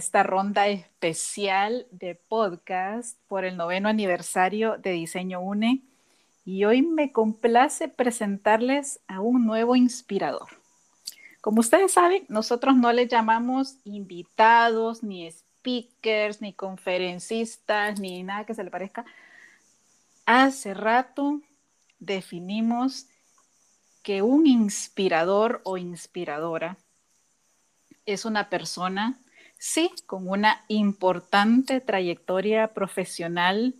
Esta ronda especial de podcast por el noveno aniversario de Diseño UNE y hoy me complace presentarles a un nuevo inspirador. Como ustedes saben, nosotros no le llamamos invitados, ni speakers, ni conferencistas, ni nada que se le parezca. Hace rato definimos que un inspirador o inspiradora es una persona, sí, con una importante trayectoria profesional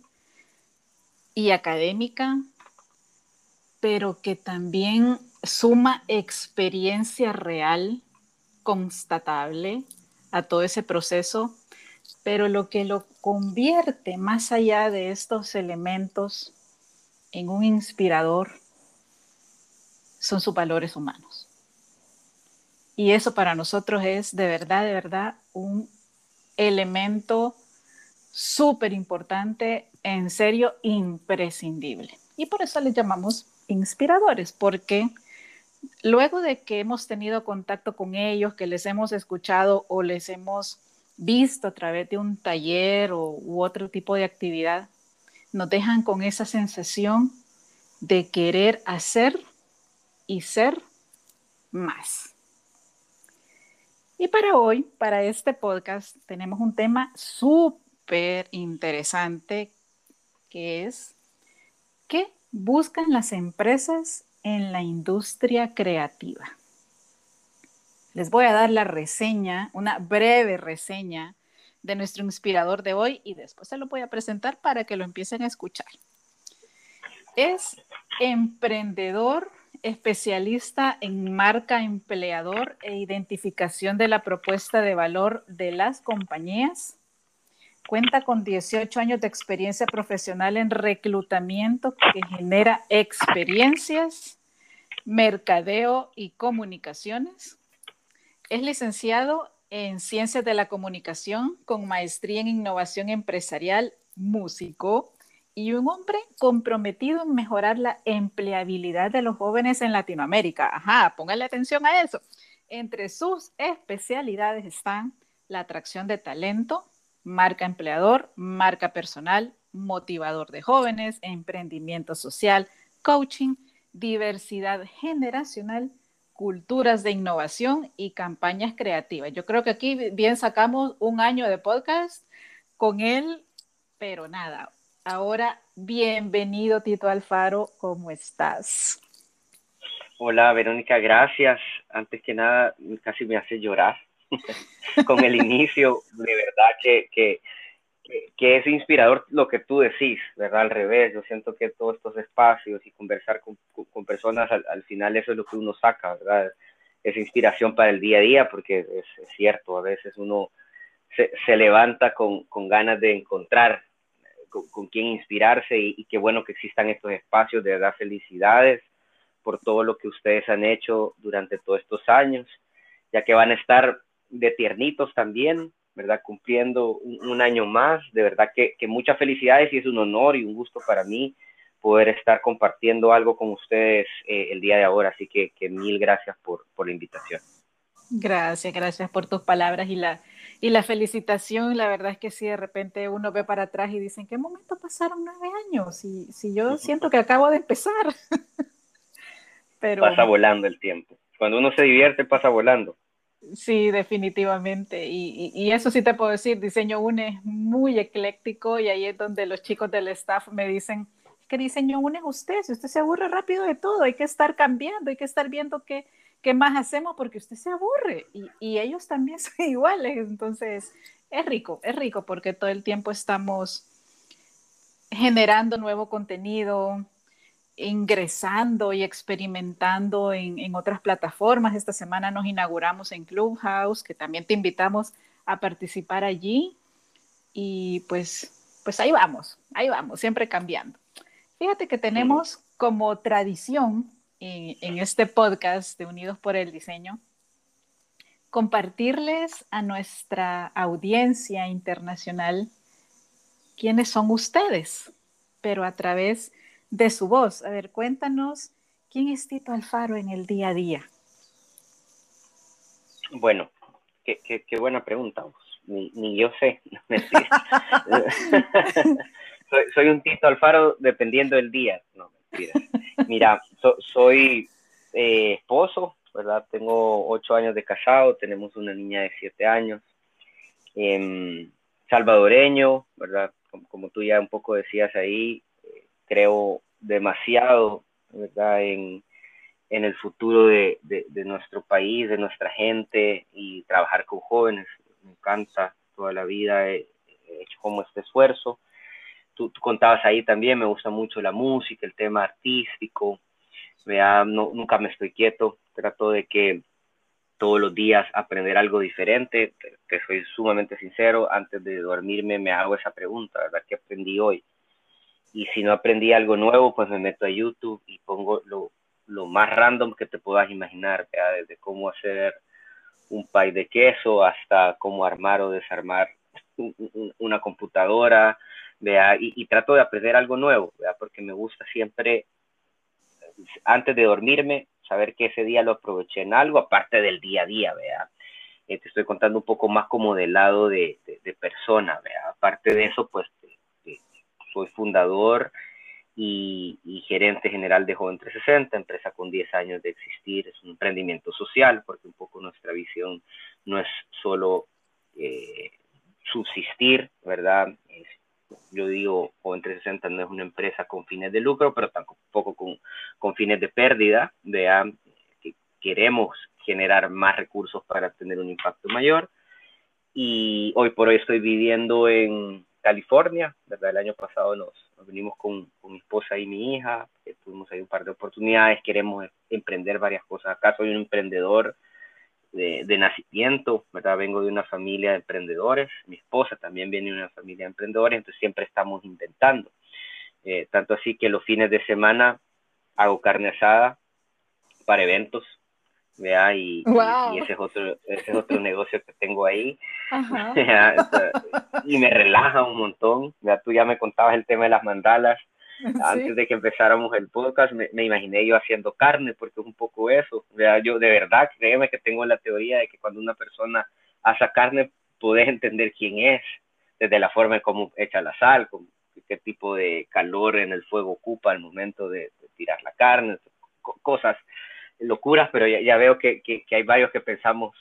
y académica, pero que también suma experiencia real, constatable a todo ese proceso, pero lo que lo convierte más allá de estos elementos en un inspirador son sus valores humanos. Y eso para nosotros es de verdad, de verdad, un elemento súper importante, en serio, imprescindible. Y por eso les llamamos inspiradores, porque luego de que hemos tenido contacto con ellos, que les hemos escuchado o les hemos visto a través de un taller o, u otro tipo de actividad, nos dejan con esa sensación de querer hacer y ser más. Y para hoy, para este podcast, tenemos un tema súper interesante que es ¿qué buscan las empresas en la industria creativa? Les voy a dar la reseña, una breve reseña de nuestro inspirador de hoy y después se lo voy a presentar para que lo empiecen a escuchar. Es emprendedor especialista en marca empleador e identificación de la propuesta de valor de las compañías. Cuenta con 18 años de experiencia profesional en reclutamiento que genera experiencias, mercadeo y comunicaciones. Es licenciado en Ciencias de la Comunicación con maestría en Innovación Empresarial, músico, y un hombre comprometido en mejorar la empleabilidad de los jóvenes en Latinoamérica. Ajá, póngale atención a eso. Entre sus especialidades están la atracción de talento, marca empleador, marca personal, motivador de jóvenes, emprendimiento social, coaching, diversidad generacional, culturas de innovación y campañas creativas. Yo creo que aquí bien sacamos un año de podcast con él, pero nada, Ahora, bienvenido Tito Alfaro, ¿cómo estás? Hola Verónica, gracias. Antes que nada, casi me hace llorar con el inicio. De verdad que, que, que, es inspirador lo que tú decís, ¿verdad? Al revés, yo siento que todos estos espacios y conversar con, con personas, al, final eso es lo que uno saca, ¿verdad? Es inspiración para el día a día, porque es, cierto, a veces uno se, se levanta con, con ganas de encontrar con, quién inspirarse y, qué bueno que existan estos espacios, de verdad felicidades por todo lo que ustedes han hecho durante todos estos años, ya que van a estar de tiernitos también, ¿verdad? Cumpliendo un, año más, de verdad que, muchas felicidades y es un honor y un gusto para mí poder estar compartiendo algo con ustedes eh, el día de ahora, así que, mil gracias por, por la invitación. Gracias, gracias por tus palabras y la, y la felicitación, la verdad es que si de repente uno ve para atrás y dice, ¿en qué momento pasaron nueve años? Y si yo siento que acabo de empezar. Pero, pasa volando el tiempo. Cuando uno se divierte, pasa volando. Sí, definitivamente. Y, y, eso sí te puedo decir, Diseño UNE es muy ecléctico y ahí es donde los chicos del staff me dicen, ¿qué Diseño UNE es usted? Si usted se aburre rápido de todo, hay que estar cambiando, hay que estar viendo qué ¿qué más hacemos? Porque usted se aburre y, ellos también son iguales. Entonces, es rico, es rico porque todo el tiempo estamos generando nuevo contenido, ingresando y experimentando en, otras plataformas. Esta semana nos inauguramos en Clubhouse, que también te invitamos a participar allí. Y pues, pues ahí vamos, ahí vamos, siempre cambiando. Fíjate que tenemos como tradición en, este podcast de Unidos por el Diseño, compartirles a nuestra audiencia internacional quiénes son ustedes, pero a través de su voz. A ver, cuéntanos quién es Tito Alfaro en el día a día. Bueno, qué, qué, buena pregunta. Ni, ni yo sé. soy, soy, un Tito Alfaro dependiendo del día. No, Mira, soy eh, esposo, ¿verdad? Tengo ocho años de casado, tenemos una niña de siete años. Em, salvadoreño, ¿verdad? Como, tú ya un poco decías ahí, eh, creo demasiado, ¿verdad? En, el futuro de, nuestro país, de nuestra gente y trabajar con jóvenes. Me encanta, toda la vida he, hecho como este esfuerzo. Tú, contabas ahí también, me gusta mucho la música, el tema artístico. Vea, no, nunca me estoy quieto, trato de que todos los días aprender algo diferente. Te, soy sumamente sincero, antes de dormirme me hago esa pregunta, ¿verdad? ¿Qué aprendí hoy? Y si no aprendí algo nuevo, pues me meto a YouTube y pongo lo, lo más random que te puedas imaginar, desde cómo hacer un pay de queso hasta cómo armar o desarmar una computadora, ¿vea? Y, trato de aprender algo nuevo, ¿vea? porque me gusta siempre, antes de dormirme, saber que ese día lo aproveché en algo, aparte del día a día, ¿vea? Eh, te estoy contando un poco más como del lado de, de, persona, ¿vea? Aparte de eso, pues soy fundador y, gerente general de Joven 360, empresa con 10 años de existir, es un emprendimiento social, porque un poco nuestra visión no es solo eh, subsistir, ¿verdad? Yo digo, Joven 360 no es una empresa con fines de lucro, pero tampoco con, con fines de pérdida, vean que queremos generar más recursos para tener un impacto mayor. Y hoy por hoy estoy viviendo en California, ¿verdad? El año pasado nos, venimos con, con, mi esposa y mi hija, tuvimos ahí un par de oportunidades, queremos emprender varias cosas. Acá soy un emprendedor de, de, nacimiento, ¿verdad? Vengo de una familia de emprendedores, mi esposa también viene de una familia de emprendedores, entonces siempre estamos intentando. Eh, tanto así que los fines de semana hago carne asada para eventos, ¿vea? Y, y, ese, es otro, ese es otro negocio que tengo ahí. y me relaja un montón. ¿vea? Tú ya me contabas el tema de las mandalas. Antes de que empezáramos el podcast, me, imaginé yo haciendo carne, porque es un poco eso. ¿vea? Yo de verdad, créeme que tengo la teoría de que cuando una persona hace carne, puedes entender quién es, desde la forma en cómo echa la sal, con qué tipo de calor en el fuego ocupa al momento de, de tirar la carne, cosas locuras, pero ya, veo que, que, hay varios que pensamos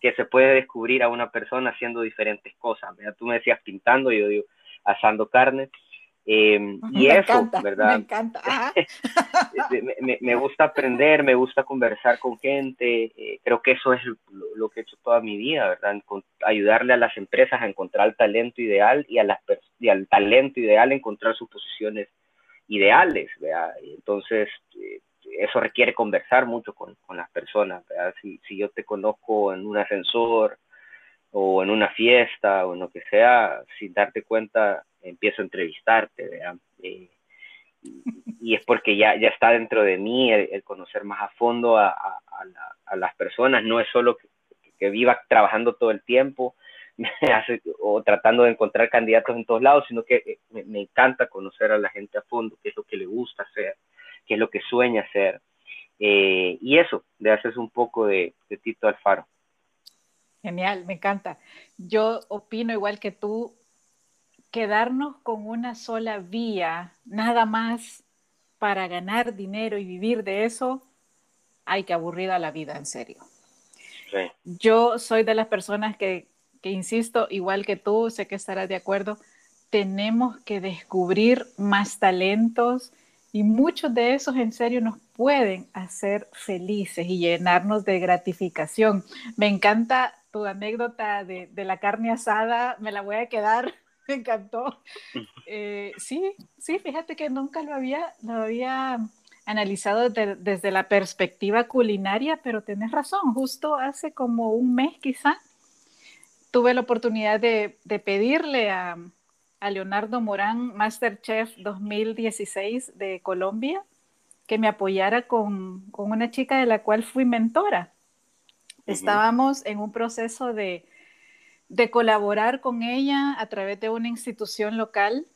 que se puede descubrir a una persona haciendo diferentes cosas. Tú me decías pintando, yo digo asando carne. Em, y eso, ¿verdad? Me encanta. me, gusta aprender, me gusta conversar con gente. Eh, creo que eso es lo, que he hecho toda mi vida, ¿verdad? ayudarle a las empresas a encontrar el talento ideal y, a las, y al talento ideal encontrar sus posiciones ideales, ¿verdad? Entonces, eh, eso requiere conversar mucho con, con las personas. Si, si, yo te conozco en un ascensor o en una fiesta o en lo que sea, sin darte cuenta, empiezo a entrevistarte. Eh, y, es porque ya, ya está dentro de mí el, conocer más a fondo a, a, las personas. No es solo que, que, viva trabajando todo el tiempo o tratando de encontrar candidatos en todos lados, sino que eh, me, encanta conocer a la gente a fondo, qué es lo que le gusta hacer qué es lo que sueña hacer. Eh, y eso, de hacerse un poco de, Tito Alfaro. Genial, me encanta. Yo opino igual que tú, quedarnos con una sola vía, nada más para ganar dinero y vivir de eso, hay que aburrir a la vida, en serio. Yo soy de las personas que, que, insisto, igual que tú, sé que estarás de acuerdo, tenemos que descubrir más talentos, y muchos de esos en serio nos pueden hacer felices y llenarnos de gratificación. Me encanta tu anécdota de, la carne asada, me la voy a quedar, me encantó. Eh, sí, sí, fíjate que nunca lo había, lo había analizado desde la perspectiva culinaria, pero tienes razón, justo hace como un mes quizá tuve la oportunidad de pedirle a, a Leonardo Morán, Masterchef 2016 de Colombia, que me apoyara con, una chica de la cual fui mentora. Estábamos en un proceso de, de colaborar con ella a través de una institución local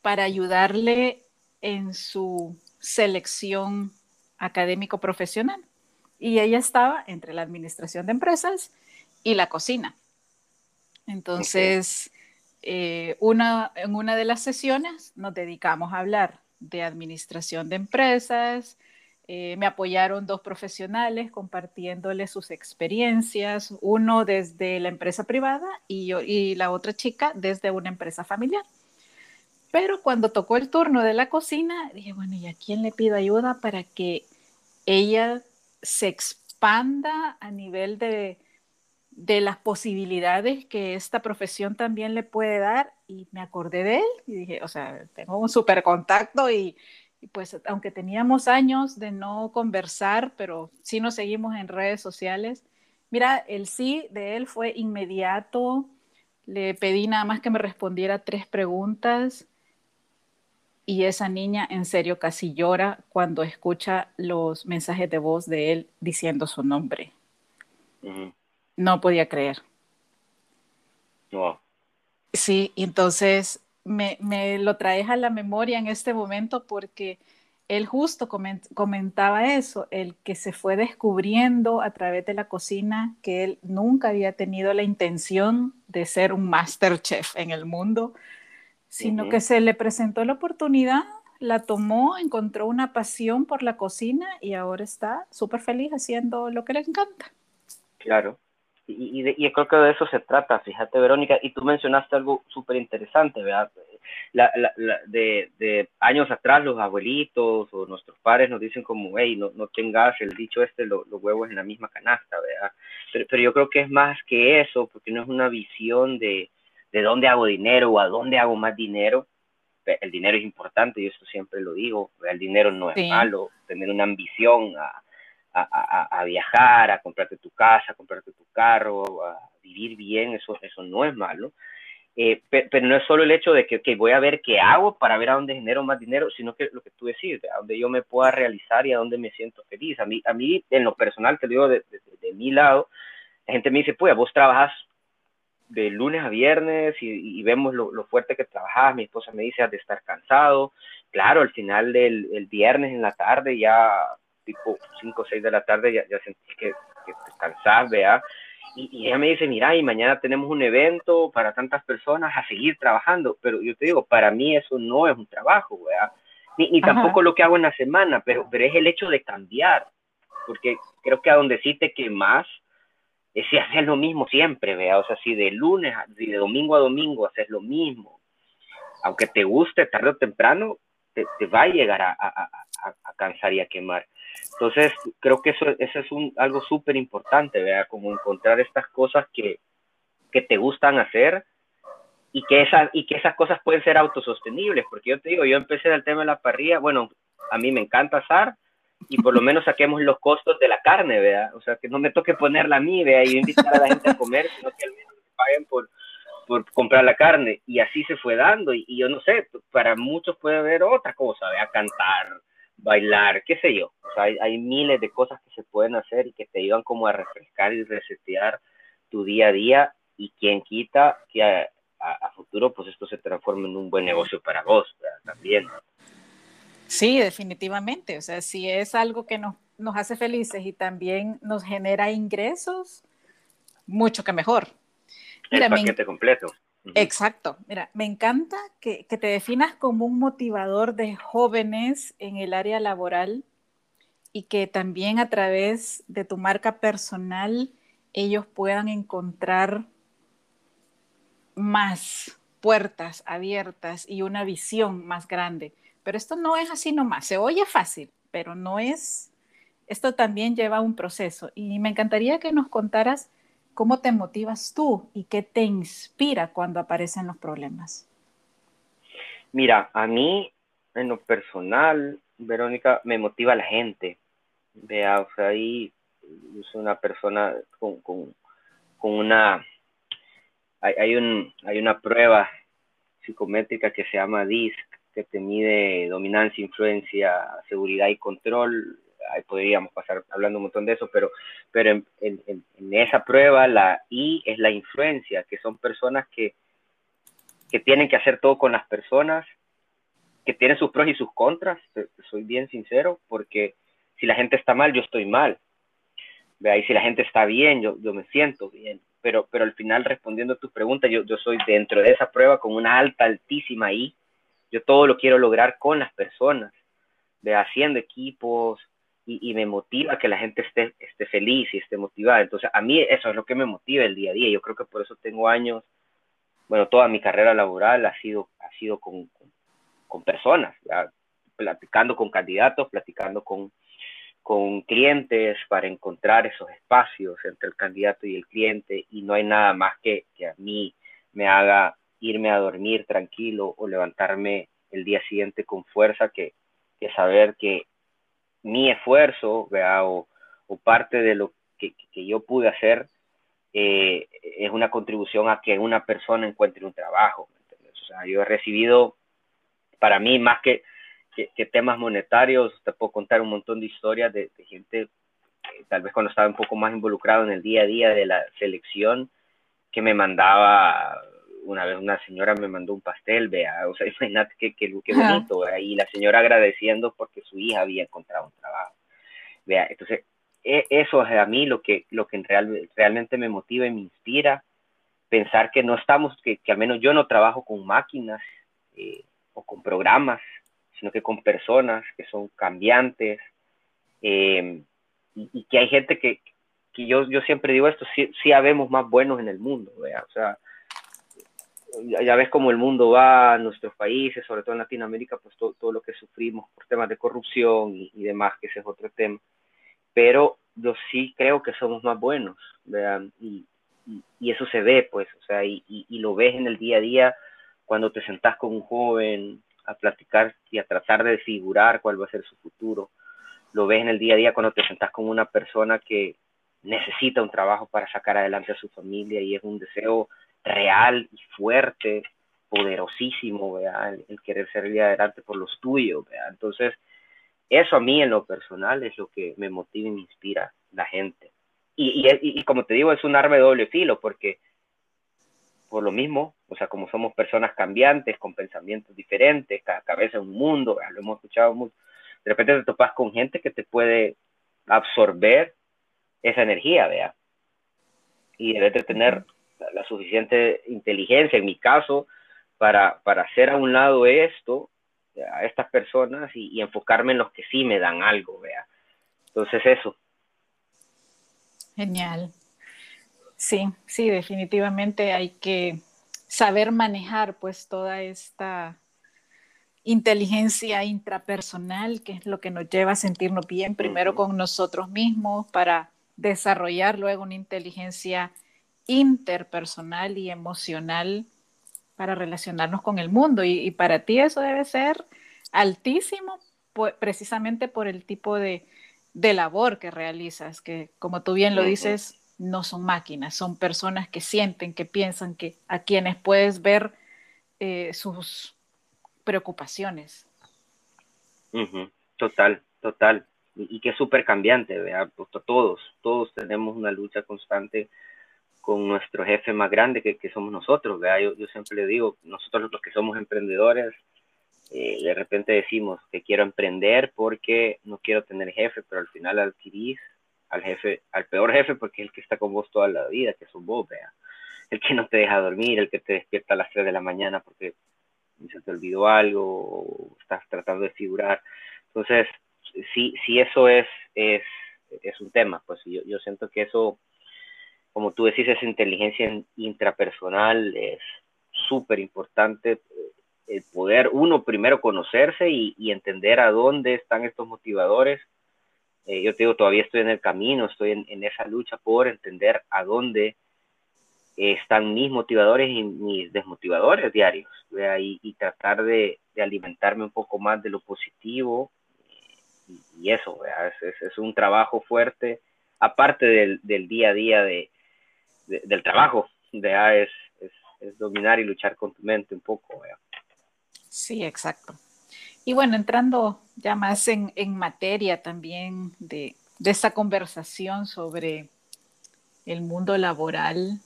para ayudarle en su selección académico profesional. Y ella estaba entre la administración de empresas y la cocina. Entonces, eh, una, en una de las sesiones nos dedicamos a hablar de administración de empresas. Eh, me apoyaron dos profesionales compartiéndoles sus experiencias, uno desde la empresa privada y, y la otra chica desde una empresa familiar. Pero cuando tocó el turno de la cocina, dije, bueno, ¿y a quién le pido ayuda para que ella se expanda a nivel de, de las posibilidades que esta profesión también le puede dar? Y me acordé de él y dije, o sea, tengo un súper contacto y, y pues aunque teníamos años de no conversar, pero sí nos seguimos en redes sociales. Mira, el sí de él fue inmediato. Le pedí nada más que me respondiera tres preguntas y esa niña en serio casi llora cuando escucha los mensajes de voz de él diciendo su nombre. No podía creer. Sí, entonces me, me, lo traes a la memoria en este momento porque él justo comentaba eso, el que se fue descubriendo a través de la cocina que él nunca había tenido la intención de ser un master chef en el mundo, sino que se le presentó la oportunidad, la tomó, encontró una pasión por la cocina y ahora está súper feliz haciendo lo que le encanta. Claro, y, y, creo que de eso se trata, fíjate Verónica, y tú mencionaste algo súper interesante, ¿verdad? La, la, de, de, años atrás los abuelitos o nuestros padres nos dicen como, hey, no, no tengas el dicho este, los huevos en la misma canasta, ¿verdad? Pero, pero yo creo que es más que eso, porque no es una visión de, de dónde hago dinero o a dónde hago más dinero. El dinero es importante, yo esto siempre lo digo, el dinero no es malo, tener una ambición a, a, viajar, a comprarte tu casa, a comprarte tu carro, a vivir bien, eso, eso no es malo. Eh, pero, no es solo el hecho de que voy a ver qué hago para ver a dónde genero más dinero, sino que lo que tú decís, a dónde yo me pueda realizar y a dónde me siento feliz. A mí, a mí en lo personal, te digo de, de, mi lado, la gente me dice, pues vos trabajas de lunes a viernes y, vemos lo, fuerte que trabajas. Mi esposa me dice, has de estar cansado. Claro, al final del el viernes en la tarde, ya tipo 5 o 6 de la tarde, ya, ya sentí que, que te cansás, vea. Y, y, ella me dice, mira, y mañana tenemos un evento para tantas personas a seguir trabajando. Pero yo te digo, para mí eso no es un trabajo, vea. Ni, ni tampoco lo que hago en la semana, pero, pero es el hecho de cambiar. Porque creo que a donde sí te quemas, es si haces lo mismo siempre, vea, o sea, si de lunes, si de domingo a domingo haces lo mismo, aunque te guste tarde o temprano, te, va a llegar a, a, a, cansar y a quemar. Entonces, creo que eso, eso es un, algo súper importante, vea, como encontrar estas cosas que, que te gustan hacer y que, esas, y que esas cosas pueden ser autosostenibles, porque yo te digo, yo empecé del tema de la parrilla, bueno, a mí me encanta asar, y por lo menos saquemos los costos de la carne, ¿vea? O sea, que no me toque ponerla a mí, ¿vea? Y invitar a la gente a comer, sino que al menos me paguen por, por comprar la carne. Y así se fue dando. Y, yo no sé, para muchos puede haber otra cosa, ¿vea? Cantar, bailar, qué sé yo. O sea, hay, hay, miles de cosas que se pueden hacer y que te ayudan como a refrescar y resetear tu día a día. Y quien quita que a, a, futuro, pues esto se transforme en un buen negocio para vos, ¿verdad? También. Sí, definitivamente. O sea, si es algo que nos, nos hace felices y también nos genera ingresos, mucho que mejor. El paquete completo. Exacto. Mira, me encanta que, que, te definas como un motivador de jóvenes en el área laboral y que también a través de tu marca personal ellos puedan encontrar más puertas abiertas y una visión más grande. Pero esto no es así nomás, se oye fácil, pero no es, esto también lleva un proceso. Y me encantaría que nos contaras cómo te motivas tú y qué te inspira cuando aparecen los problemas. Mira, a mí, en lo personal, Verónica, me motiva la gente. Vea, o sea, ahí soy una persona con, con, con una, hay, hay, hay una prueba psicométrica que se llama DISC, que te mide dominancia, influencia, seguridad y control. Ahí podríamos pasar hablando un montón de eso, pero, pero en, en, en esa prueba la I es la influencia, que son personas que, que tienen que hacer todo con las personas, que tienen sus pros y sus contras, soy bien sincero, porque si la gente está mal, yo estoy mal. Y si la gente está bien, yo, yo me siento bien. pero, pero al final respondiendo a tu pregunta, yo, yo soy dentro de esa prueba con una alta, altísima I. Yo todo lo quiero lograr con las personas, de haciendo equipos, y, me motiva que la gente esté, esté feliz y esté motivada. Entonces, a mí eso es lo que me motiva el día a día. Yo creo que por eso tengo años, bueno, toda mi carrera laboral ha sido, ha sido con, con, personas, platicando con candidatos, platicando con, con clientes para encontrar esos espacios entre el candidato y el cliente y no hay nada más que, que a mí me haga irme a dormir tranquilo o levantarme el día siguiente con fuerza que, que saber que mi esfuerzo O, parte de lo que, yo pude hacer eh, es una contribución a que una persona encuentre un trabajo. O sea, yo he recibido, para mí, más que, temas monetarios, te puedo contar un montón de historias de, gente, tal vez cuando estaba un poco más involucrado en el día a día de la selección, que me mandaba una vez una señora me mandó un pastel, vea, o sea, imagínate qué, qué, bonito, y la señora agradeciendo porque su hija había encontrado un trabajo, vea, entonces, e, eso es a mí lo que, lo que real, realmente me motiva y me inspira, pensar que no estamos, que, que al menos yo no trabajo con máquinas eh, o con programas, sino que con personas que son cambiantes, eh, y, que hay gente que, que yo, yo siempre digo esto, sí, sí habemos más buenos en el mundo, vea, o sea, ya ves cómo el mundo va, nuestros países, sobre todo en Latinoamérica, pues todo, lo que sufrimos por temas de corrupción y, demás, que ese es otro tema. Pero yo sí creo que somos más buenos, vean, y, y, eso se ve, pues, o sea, y, y, lo ves en el día a día cuando te sentás con un joven a platicar y a tratar de figurar cuál va a ser su futuro. Lo ves en el día a día cuando te sentás con una persona que necesita un trabajo para sacar adelante a su familia y es un deseo real y fuerte, poderosísimo, El, querer salir adelante por los tuyos, Entonces, eso a mí en lo personal es lo que me motiva y me inspira la gente. Y, y, como te digo, es un arma de doble filo, porque por lo mismo, o sea, como somos personas cambiantes, con pensamientos diferentes, cada cabeza es un mundo, lo hemos escuchado mucho, de repente te topas con gente que te puede absorber esa energía, vea. Y debes de tener la, suficiente inteligencia, en mi caso, para, para hacer a un lado esto, a estas personas y, enfocarme en los que sí me dan algo, vea. Entonces eso. Genial. Sí, sí, definitivamente hay que saber manejar pues toda esta inteligencia intrapersonal, que es lo que nos lleva a sentirnos bien primero con nosotros mismos para desarrollar luego una inteligencia interpersonal y emocional para relacionarnos con el mundo. Y, para ti eso debe ser altísimo precisamente por el tipo de, labor que realizas, que como tú bien lo dices, no son máquinas, son personas que sienten, que piensan, que a quienes puedes ver eh, sus preocupaciones. Total, total. Y, que es súper cambiante, ¿verdad? Pues, todos, todos tenemos una lucha constante con nuestro jefe más grande que, que somos nosotros, ¿verdad? Yo, yo, siempre digo, nosotros los que somos emprendedores, eh, de repente decimos que quiero emprender porque no quiero tener jefe, pero al final adquirís al jefe, al peor jefe porque es el que está con vos toda la vida, que son vos, ¿verdad? El que no te deja dormir, el que te despierta a las 3 de la mañana porque se te olvidó algo o estás tratando de figurar. Entonces, si, si eso es, es, es un tema, pues yo, yo siento que eso como tú decís, esa inteligencia intrapersonal es súper importante. Eh, el poder, uno, primero conocerse y, entender a dónde están estos motivadores. Eh, yo te digo, todavía estoy en el camino, estoy en, esa lucha por entender a dónde están mis motivadores y mis desmotivadores diarios, y, y, tratar de, alimentarme un poco más de lo positivo y, eso, es, es, un trabajo fuerte, aparte del, del día a día de, del trabajo, de es, es, dominar y luchar con tu mente un poco. Sí, exacto. Y bueno, entrando ya más en, materia también de, de esta conversación sobre el mundo laboral,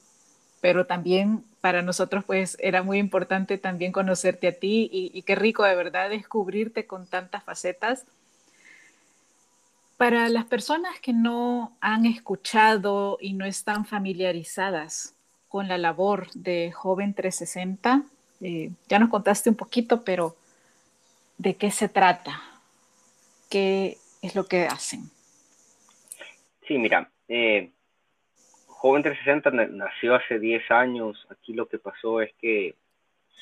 pero también para nosotros pues era muy importante también conocerte a ti y, y, qué rico de verdad descubrirte con tantas facetas Para las personas que no han escuchado y no están familiarizadas con la labor de Joven 360, eh, ya nos contaste un poquito, pero ¿de qué se trata? ¿Qué es lo que hacen? Sí, mira, eh, Joven 360 nació hace 10 años. Aquí lo que pasó es que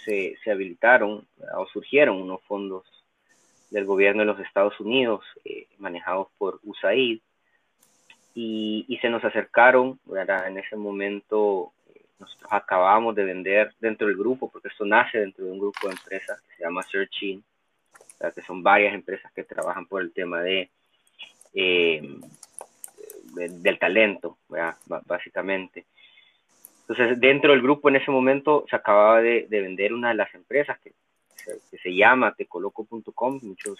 se, habilitaron o surgieron unos fondos del gobierno de los Estados Unidos eh, manejados por USAID y, se nos acercaron, en ese momento eh, nosotros acabamos de vender dentro del grupo, porque esto nace dentro de un grupo de empresas que se llama Searching, que son varias empresas que trabajan por el tema de eh, del talento, básicamente. Entonces, dentro del grupo en ese momento se acababa de, vender una de las empresas que, se llama tecoloco.com, muchos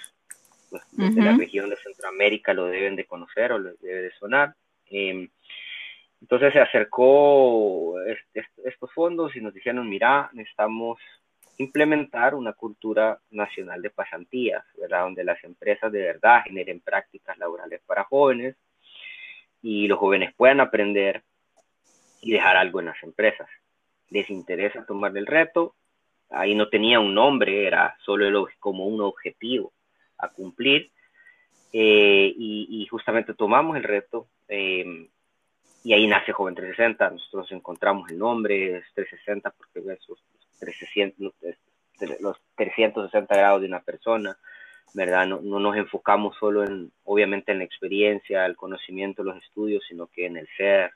pues, de la región de Centroamérica lo deben de conocer o les debe de sonar. Em, entonces se acercó estos fondos y nos dijeron, mira, necesitamos implementar una cultura nacional de pasantías, ¿verdad? Donde las empresas de verdad generen prácticas laborales para jóvenes, y los jóvenes puedan aprender y dejar algo en las empresas. Les interesa tomar el reto, ahí no tenía un nombre, era solo como un objetivo a cumplir. Eh, y, justamente tomamos el reto eh, y ahí nace Joven 360. Nosotros encontramos el nombre, es 360 porque esos 360, los 360 grados de una persona. ¿verdad? No, no, nos enfocamos solo en, obviamente, en la experiencia, el conocimiento, los estudios, sino que en el ser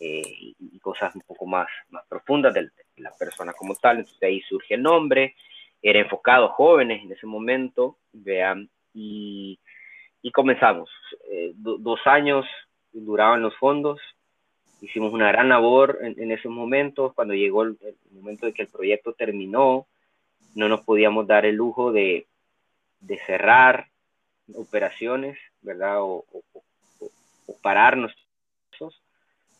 eh, y, cosas un poco más, más profundas de, la persona como tal. Entonces ahí surge el nombre, era enfocado jóvenes en ese momento, vean, y, y comenzamos. Eh, dos años duraban los fondos, hicimos una gran labor en, en esos momentos, cuando llegó el momento de que el proyecto terminó, no nos podíamos dar el lujo de de cerrar operaciones, ¿verdad? O, o,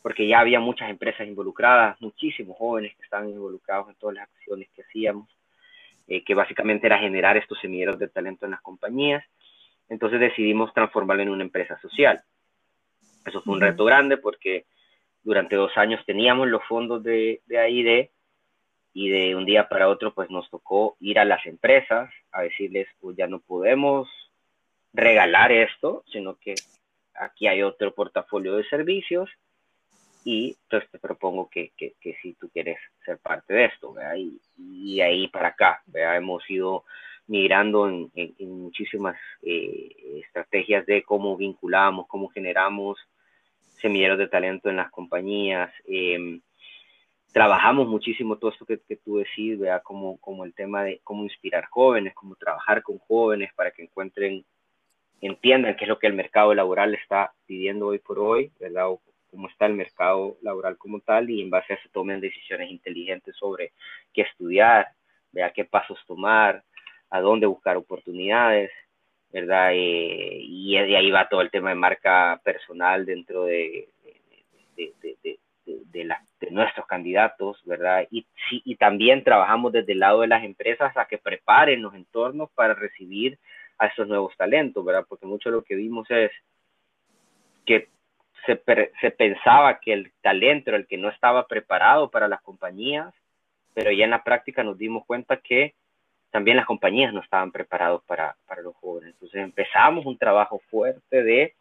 porque ya había muchas empresas involucradas, muchísimos jóvenes que estaban involucrados en todas las acciones que hacíamos, eh, que básicamente era generar estos semilleros de talento en las compañías. Entonces decidimos transformarlo en una empresa social. Eso fue un reto grande porque durante dos años teníamos los fondos de, de AID y de un día para otro pues nos tocó ir a las empresas a decirles pues ya no podemos regalar esto, sino que aquí hay otro portafolio de servicios y entonces te propongo que, que, que si tú quieres ser parte de esto, ¿verdad? Y, y ahí para acá, ¿verdad? hemos ido migrando en, en, muchísimas eh, estrategias de cómo vinculamos, cómo generamos semilleros de talento en las compañías, eh, trabajamos muchísimo todo esto que, que tú decís, vea como, como el tema de cómo inspirar jóvenes, cómo trabajar con jóvenes para que encuentren, entiendan qué es lo que el mercado laboral está pidiendo hoy por hoy, ¿verdad? Cómo está el mercado laboral como tal y en base a eso tomen decisiones inteligentes sobre qué estudiar, vea qué pasos tomar, a dónde buscar oportunidades, ¿verdad? Eh, y de ahí va todo el tema de marca personal dentro de, de, de, de, nuestros candidatos, ¿verdad? Y, sí, y también trabajamos desde el lado de las empresas a que preparen los entornos para recibir a estos nuevos talentos, ¿verdad? Porque mucho de lo que vimos es que se, se pensaba que el talento era el que no estaba preparado para las compañías, pero ya en la práctica nos dimos cuenta que también las compañías no estaban preparados para, para los jóvenes. Entonces empezamos un trabajo fuerte de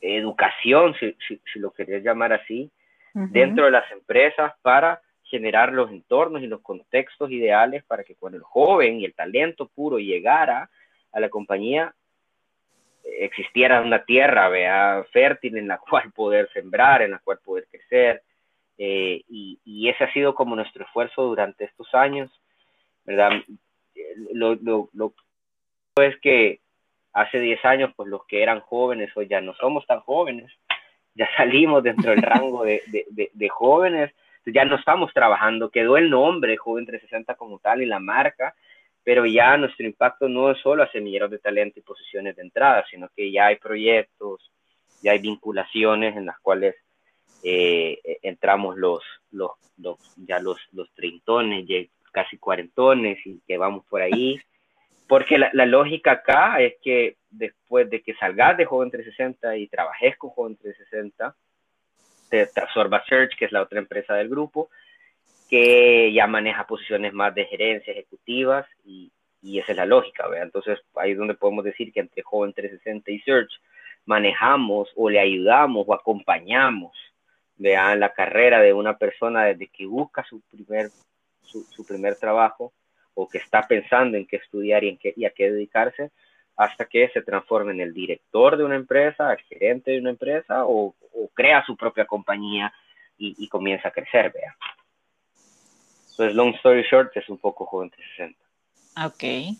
educación, si, si, si lo querías llamar así, dentro de las empresas para generar los entornos y los contextos ideales para que cuando el joven y el talento puro llegara a la compañía, existiera una tierra ¿vea? fértil en la cual poder sembrar, en la cual poder crecer. Eh, y, y, ese ha sido como nuestro esfuerzo durante estos años, ¿verdad? Lo, lo, lo es que hace 10 años, pues los que eran jóvenes hoy ya no somos tan jóvenes, ya salimos dentro del rango de, de, de, jóvenes, ya no estamos trabajando, quedó el nombre Joven 360 como tal y la marca, pero ya nuestro impacto no es solo a semilleros de talento y posiciones de entrada, sino que ya hay proyectos, ya hay vinculaciones en las cuales eh, entramos los, los, los, ya los, los treintones, ya casi cuarentones y que vamos por ahí, porque la, la lógica acá es que después de que salgas de Joven 360 y trabajes con Joven 360, te, te absorba Search, que es la otra empresa del grupo, que ya maneja posiciones más de gerencia ejecutivas y, y esa es la lógica, ¿verdad? Entonces ahí es donde podemos decir que entre Joven 360 y Search manejamos o le ayudamos o acompañamos, vean la carrera de una persona desde que busca su primer, su, primer trabajo o que está pensando en qué estudiar y, en qué, y a qué dedicarse, hasta que se transforme en el director de una empresa, el gerente de una empresa o, crea su propia compañía y, y comienza a crecer, vea. Entonces, long story short, es un poco joven 360. Ok.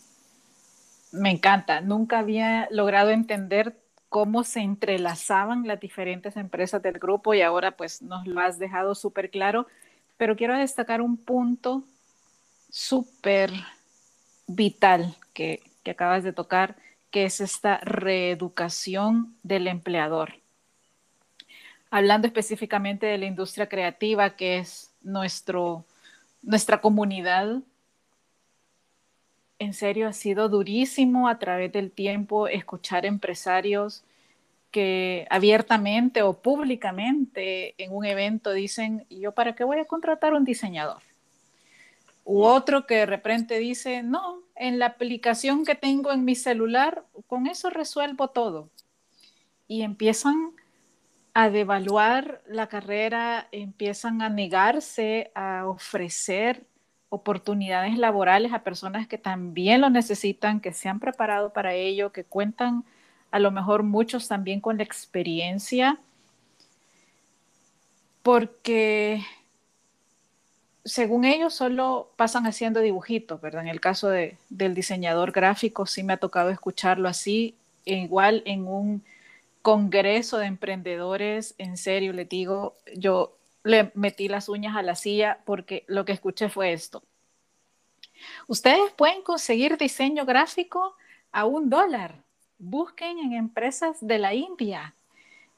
Me encanta. Nunca había logrado entender cómo se entrelazaban las diferentes empresas del grupo y ahora pues nos lo has dejado súper claro. Pero quiero destacar un punto súper vital que, que acabas de tocar, que es esta reeducación del empleador. Hablando específicamente de la industria creativa, que es nuestro nuestra comunidad, en serio, ha sido durísimo a través del tiempo escuchar empresarios que abiertamente o públicamente en un evento dicen, ¿yo para qué voy a contratar un diseñador? U otro que de repente dice, no, en la aplicación que tengo en mi celular, con eso resuelvo todo. Y empiezan a devaluar la carrera, empiezan a negarse a ofrecer oportunidades laborales a personas que también lo necesitan, que se han preparado para ello, que cuentan a lo mejor muchos también con la experiencia, porque según ellos solo pasan haciendo dibujitos, ¿verdad? En el caso de, del diseñador gráfico sí me ha tocado escucharlo así, e igual en un congreso de emprendedores, en serio, le digo, yo le metí las uñas a la silla porque lo que escuché fue esto. Ustedes pueden conseguir diseño gráfico a un dólar. Busquen en empresas de la India.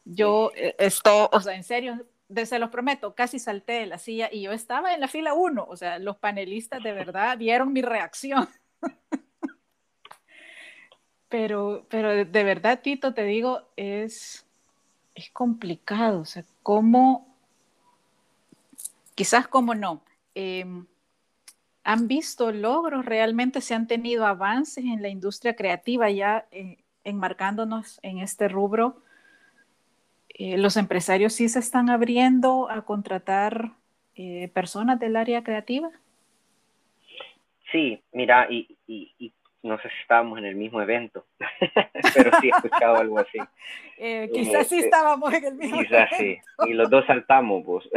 Yo eh, esto, o sea, en serio, se los prometo, casi salté de la silla y yo estaba en la fila uno. O sea, los panelistas de verdad vieron mi reacción. Pero, pero de verdad, Tito, te digo, es, es complicado. O sea, cómo, quizás cómo no. Em, ¿Han visto logros? ¿Realmente se han tenido avances en la industria creativa ya eh, enmarcándonos en este rubro? Eh, ¿Los empresarios sí se están abriendo a contratar eh, personas del área creativa? Sí, mira, y, no sé si estábamos en el mismo evento, pero sí he escuchado algo así. Eh, quizás sí este, estábamos en el mismo Quizás sí, y los dos saltamos, pues.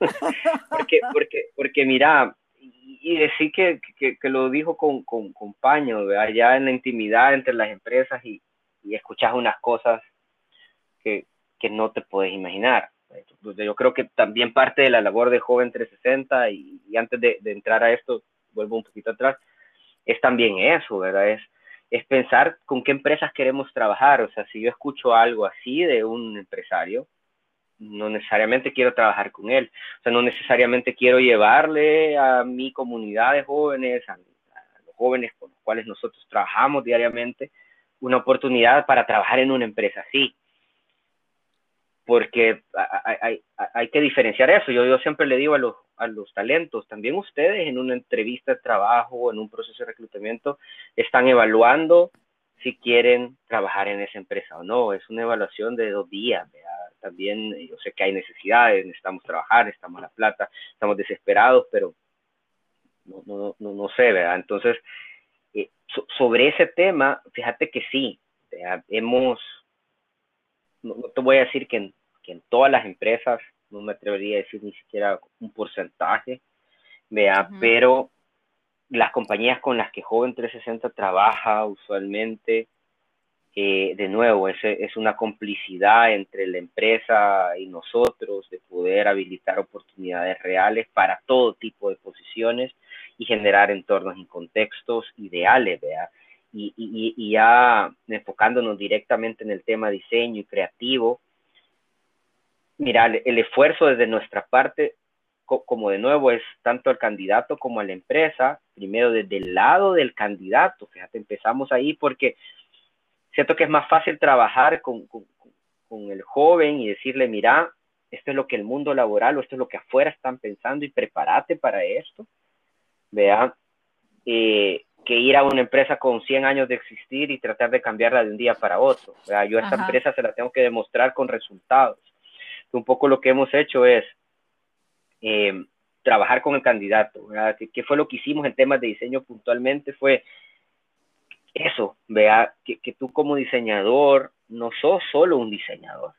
porque, porque, porque mira, y decir que, que, que, lo dijo con, con, con paño, allá en la intimidad entre las empresas y, y escuchas unas cosas que, que no te puedes imaginar. Yo creo que también parte de la labor de Joven 360 y, y antes de, de entrar a esto, vuelvo un poquito atrás, es también eso, ¿verdad? Es, es pensar con qué empresas queremos trabajar. O sea, si yo escucho algo así de un empresario, no necesariamente quiero trabajar con él. O sea, no necesariamente quiero llevarle a mi comunidad de jóvenes, a, los jóvenes con los cuales nosotros trabajamos diariamente, una oportunidad para trabajar en una empresa así. Porque hay, hay, hay que diferenciar eso. Yo, yo siempre le digo a los, a los talentos. También ustedes en una entrevista de trabajo o en un proceso de reclutamiento están evaluando si quieren trabajar en esa empresa o no. Es una evaluación de dos días. También yo sé que hay necesidades, necesitamos trabajar, estamos a la plata, estamos desesperados, pero no, no, no, no sé, ¿verdad? Entonces, eh, sobre ese tema, fíjate que sí, hemos, no, te voy a decir que en, que en todas las empresas no me atrevería a decir ni siquiera un porcentaje, vea, pero las compañías con las que Joven 360 trabaja usualmente, eh, de nuevo, es, es una complicidad entre la empresa y nosotros de poder habilitar oportunidades reales para todo tipo de posiciones y generar entornos y contextos ideales, vea. Y, y, y ya enfocándonos directamente en el tema diseño y creativo, mira, el esfuerzo desde nuestra parte, como de nuevo, es tanto al candidato como a la empresa, primero desde el lado del candidato, fíjate, empezamos ahí porque siento que es más fácil trabajar con, con, con el joven y decirle, mira, esto es lo que el mundo laboral o esto es lo que afuera están pensando y prepárate para esto, vea, eh, que ir a una empresa con 100 años de existir y tratar de cambiarla de un día para otro. ¿vea? Yo a esta empresa se la tengo que demostrar con resultados. Un poco lo que hemos hecho es eh, trabajar con el candidato. ¿Qué, ¿Qué, fue lo que hicimos en temas de diseño puntualmente? Fue eso, vea, que, que tú como diseñador no sos solo un diseñador.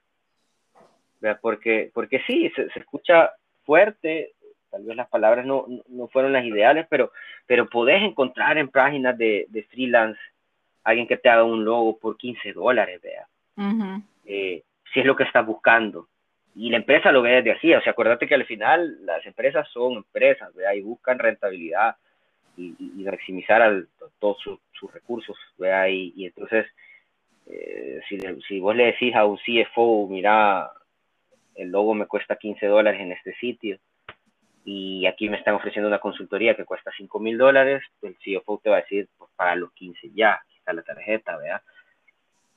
¿vea? Porque, porque sí, se, se escucha fuerte, tal vez las palabras no, no, fueron las ideales, pero, pero podés encontrar en páginas de, de freelance alguien que te haga un logo por 15 dólares, vea. eh, si es lo que estás buscando. Y la empresa lo ve desde así, o sea, acuérdate que al final las empresas son empresas, vea, y buscan rentabilidad y, y, maximizar al, todos sus recursos, vea, y, y entonces, eh, si, si vos le decís a un CFO, mira, el logo me cuesta 15 dólares en este sitio, y aquí me están ofreciendo una consultoría que cuesta 5 mil dólares, el CFO te va a decir, pues para los 15 ya, aquí está la tarjeta, ¿verdad?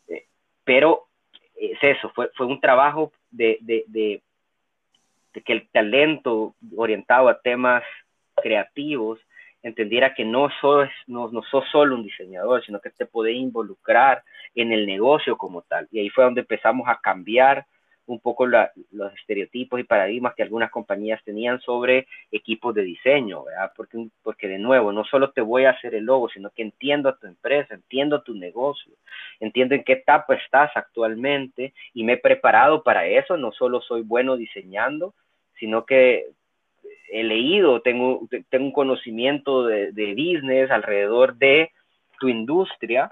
Eh, pero es eso, fue, fue un trabajo de, de, de, de, que el talento orientado a temas creativos entendiera que no sos, no, no sos solo un diseñador, sino que te puede involucrar en el negocio como tal. Y ahí fue donde empezamos a cambiar un poco los estereotipos y paradigmas que algunas compañías tenían sobre equipos de diseño. Porque, porque de nuevo, no solo te voy a hacer el logo, sino que entiendo a tu empresa, entiendo a tu negocio, entiendo en qué etapa estás actualmente y me he preparado para eso, no solo soy bueno diseñando, sino que he leído, tengo, tengo un conocimiento de, de business alrededor de tu industria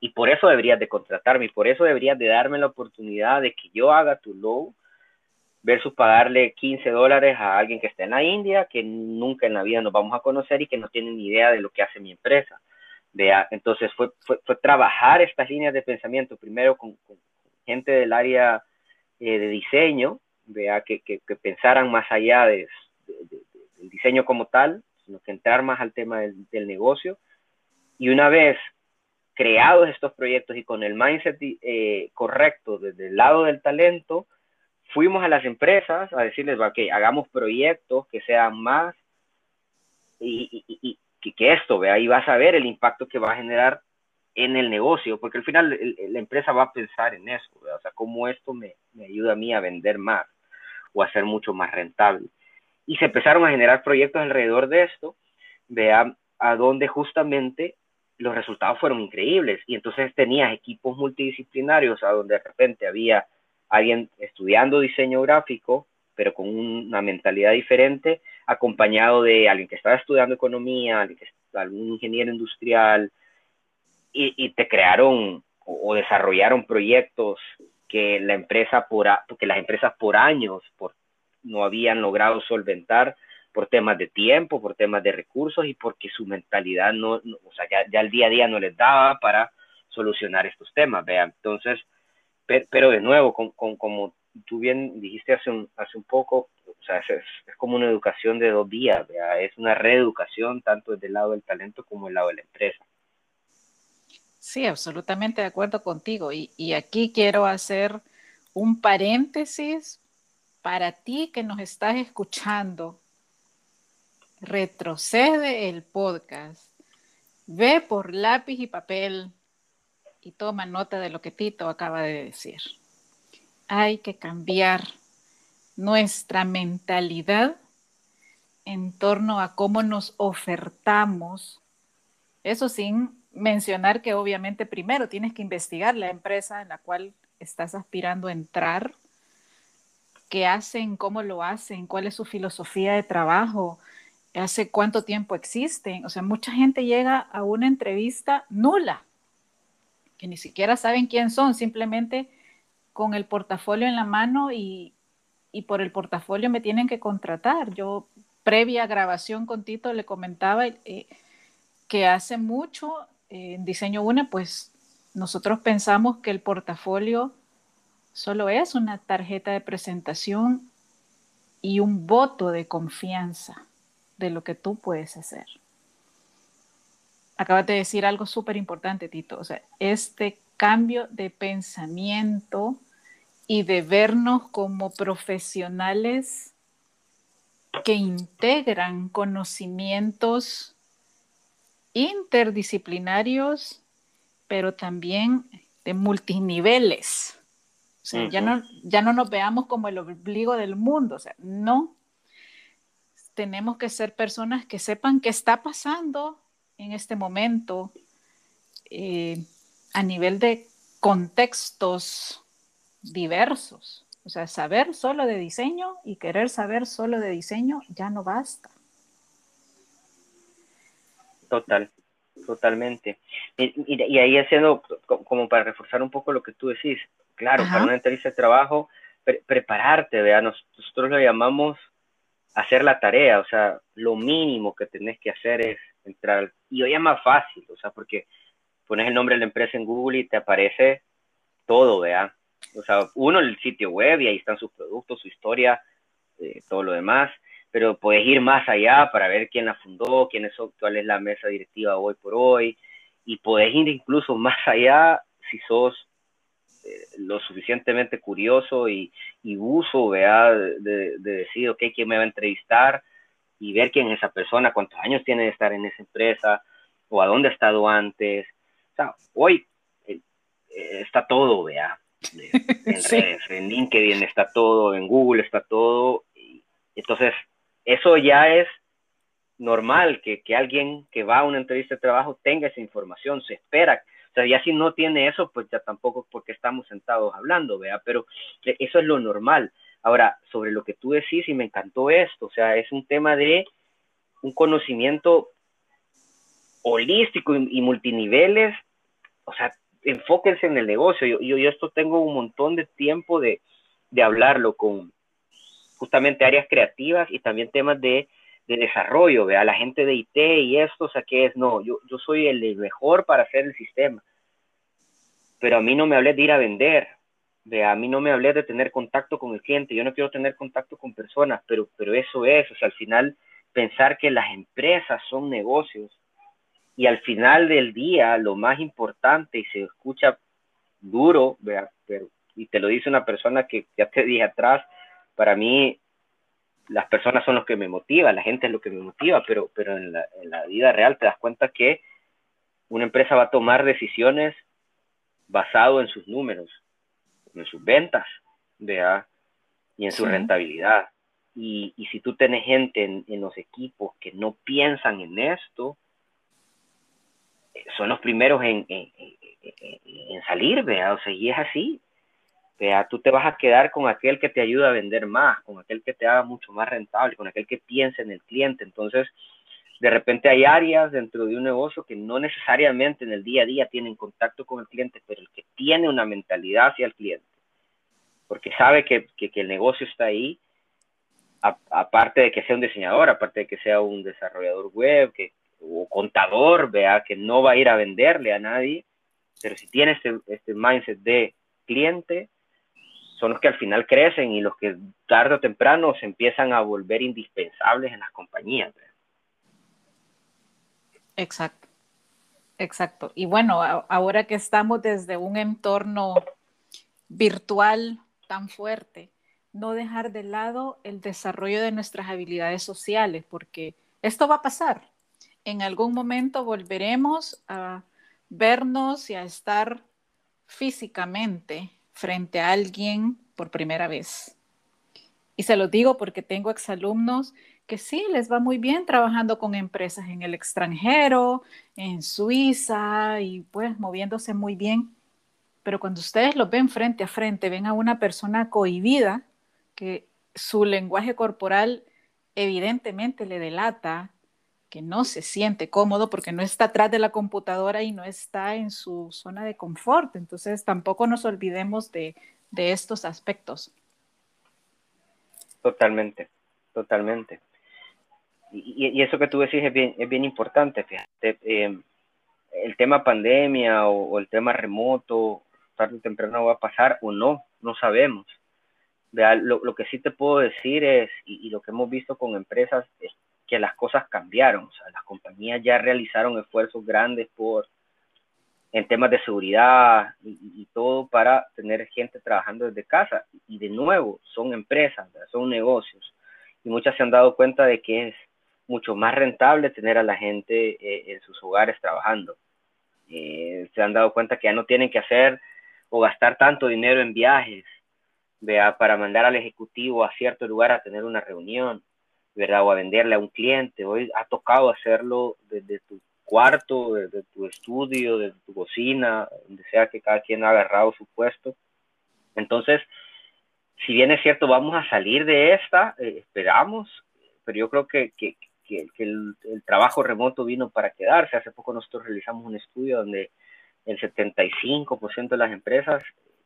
y por eso deberías de contratarme y por eso deberías de darme la oportunidad de que yo haga tu logo versus pagarle 15 dólares a alguien que está en la India, que nunca en la vida nos vamos a conocer y que no tiene ni idea de lo que hace mi empresa. Vea, entonces fue, fue, fue trabajar estas líneas de pensamiento primero con, gente del área eh, de diseño, vea, que, que, pensaran más allá de, de, de, del diseño como tal, sino que entrar más al tema del negocio. Y una vez creados estos proyectos y con el mindset eh, correcto desde el lado del talento, fuimos a las empresas a decirles, que hagamos proyectos que sean más y, y, y, y, que esto, vea, ahí vas a ver el impacto que va a generar en el negocio, porque al final el, la empresa va a pensar en eso, o sea, cómo esto me, me ayuda a mí a vender más o a ser mucho más rentable. Y se empezaron a generar proyectos alrededor de esto, vea, a donde justamente los resultados fueron increíbles. Y entonces tenías equipos multidisciplinarios a donde de repente había alguien estudiando diseño gráfico, pero con una mentalidad diferente, acompañado de alguien que estaba estudiando economía, alguien algún ingeniero industrial, y, y te crearon o, o, desarrollaron proyectos que la empresa por que las empresas por años por, no habían logrado solventar por temas de tiempo, por temas de recursos y porque su mentalidad no, no o sea, ya, ya, el día a día no les daba para solucionar estos temas, vea. Entonces, per, pero de nuevo, con, con, como tú bien dijiste hace un, poco, o sea, es, como una educación de dos días, vea. es una reeducación tanto desde el lado del talento como del lado de la empresa. Sí, absolutamente de acuerdo contigo. Y aquí quiero hacer un paréntesis para ti que nos estás escuchando retrocede el podcast, ve por lápiz y papel y toma nota de lo que Tito acaba de decir. Hay que cambiar nuestra mentalidad en torno a cómo nos ofertamos. Eso sin mencionar que obviamente primero tienes que investigar la empresa en la cual estás aspirando a entrar, qué hacen, cómo lo hacen, cuál es su filosofía de trabajo, hace cuánto tiempo existen. O sea, mucha gente llega a una entrevista nula, que ni siquiera saben quién son, simplemente con el portafolio en la mano y, y por el portafolio me tienen que contratar. Yo, previa grabación con Tito, le comentaba eh, que hace mucho eh, en Diseño UNE, pues nosotros pensamos que el portafolio solo es una tarjeta de presentación y un voto de confianza de lo que tú puedes hacer. acabas de decir algo súper importante, Tito. O sea, este cambio de pensamiento y de vernos como profesionales que integran conocimientos interdisciplinarios, pero también de multiniveles. O sea, ya, no, ya no nos veamos como el obligo del mundo, o sea, no. Tenemos que ser personas que sepan qué está pasando en este momento eh, a nivel de contextos diversos. O sea, saber solo de diseño y querer saber solo de diseño ya no basta. Total, totalmente. Y, ahí haciendo, como para reforzar un poco lo que tú decís, claro, para una entrevista de trabajo, prepararte, vea, nosotros lo llamamos hacer la tarea, o sea, lo mínimo que tenés que hacer es entrar, y hoy es más fácil, o sea, porque pones el nombre de la empresa en Google y te aparece todo, vea, o sea, uno, el sitio web y ahí están sus productos, su historia, eh, todo lo demás, pero puedes ir más allá para ver quién la fundó, quién es, cuál es la mesa directiva hoy por hoy, y puedes ir incluso más allá si sos lo suficientemente curioso y, y uso, vea, de, de, decir, ok, ¿quién me va a entrevistar? Y ver quién es esa persona, cuántos años tiene de estar en esa empresa, o a dónde ha estado antes. O sea, hoy eh, está todo, vea. En redes, en LinkedIn está todo, en Google está todo. Y entonces, eso ya es normal que, que, alguien que va a una entrevista de trabajo tenga esa información, se espera. O sea, ya si no tiene eso, pues ya tampoco porque estamos sentados hablando, vea, pero e, eso es lo normal. Ahora, sobre lo que tú decís, y me encantó esto, o sea, es un tema de un conocimiento holístico y, multiniveles, o sea, enfóquense en el negocio. Yo, yo, yo, esto tengo un montón de tiempo de, de hablarlo con, justamente áreas creativas y también temas de, de desarrollo, vea, la gente de IT y esto, o sea, que es, no, yo, yo soy el mejor para hacer el sistema, pero a mí no me hablé de ir a vender, vea, a mí no me hablé de tener contacto con el cliente, yo no quiero tener contacto con personas, pero, pero eso es, o sea, al final pensar que las empresas son negocios y al final del día lo más importante y se escucha duro, vea, pero, y te lo dice una persona que ya te dije atrás, para mí las personas son los que me motivan, la gente es lo que me motiva, pero, pero en, la, en la vida real te das cuenta que una empresa va a tomar decisiones basado en sus números, en sus ventas, ¿vea? y en su rentabilidad. Y, y, si tú tienes gente en, en, los equipos que no piensan en esto, son los primeros en, en, en salir, ¿vea? O sea, y es así tú te vas a quedar con aquel que te ayuda a vender más, con aquel que te haga mucho más rentable, con aquel que piense en el cliente. Entonces, de repente hay áreas dentro de un negocio que no necesariamente en el día a día tienen contacto con el cliente, pero el que tiene una mentalidad hacia el cliente, porque sabe que, que, el negocio está ahí, aparte de que sea un diseñador, aparte de que sea un desarrollador web que, o contador, vea, que no va a ir a venderle a nadie, pero si tiene este, este mindset de cliente, son los que al final crecen y los que tarde o temprano se empiezan a volver indispensables en las compañías. Exacto, exacto. Y bueno, ahora que estamos desde un entorno virtual tan fuerte, no dejar de lado el desarrollo de nuestras habilidades sociales, porque esto va a pasar. En algún momento volveremos a vernos y a estar físicamente frente a alguien por primera vez. Y se lo digo porque tengo exalumnos que sí les va muy bien trabajando con empresas en el extranjero, en Suiza y pues moviéndose muy bien. Pero cuando ustedes los ven frente a frente, ven a una persona cohibida que su lenguaje corporal evidentemente le delata que no se siente cómodo porque no está atrás de la computadora y no está en su zona de confort. Entonces tampoco nos olvidemos de, estos aspectos. Totalmente, totalmente. Y, eso que tú decís es bien, es bien importante, fíjate. Eh, el tema pandemia o, el tema remoto, tarde o temprano va a pasar o no, no sabemos. Vea, lo, que sí te puedo decir es, y, y, lo que hemos visto con empresas, es que las cosas cambiaron, o sea, las compañías ya realizaron esfuerzos grandes por en temas de seguridad y, todo para tener gente trabajando desde casa. Y de nuevo, son empresas, son negocios. Y muchas se han dado cuenta de que es mucho más rentable tener a la gente eh, en sus hogares trabajando. Eh, se han dado cuenta que ya no tienen que hacer o gastar tanto dinero en viajes, para mandar al ejecutivo a cierto lugar a tener una reunión, ¿verdad? O a venderle a un cliente. Hoy ha tocado hacerlo desde tu cuarto, desde tu estudio, desde tu cocina, donde sea que cada quien ha agarrado su puesto. Entonces, si bien es cierto, vamos a salir de esta, eh, esperamos, pero yo creo que, que, que, el, trabajo remoto vino para quedarse. Hace poco nosotros realizamos un estudio donde el 75% de las empresas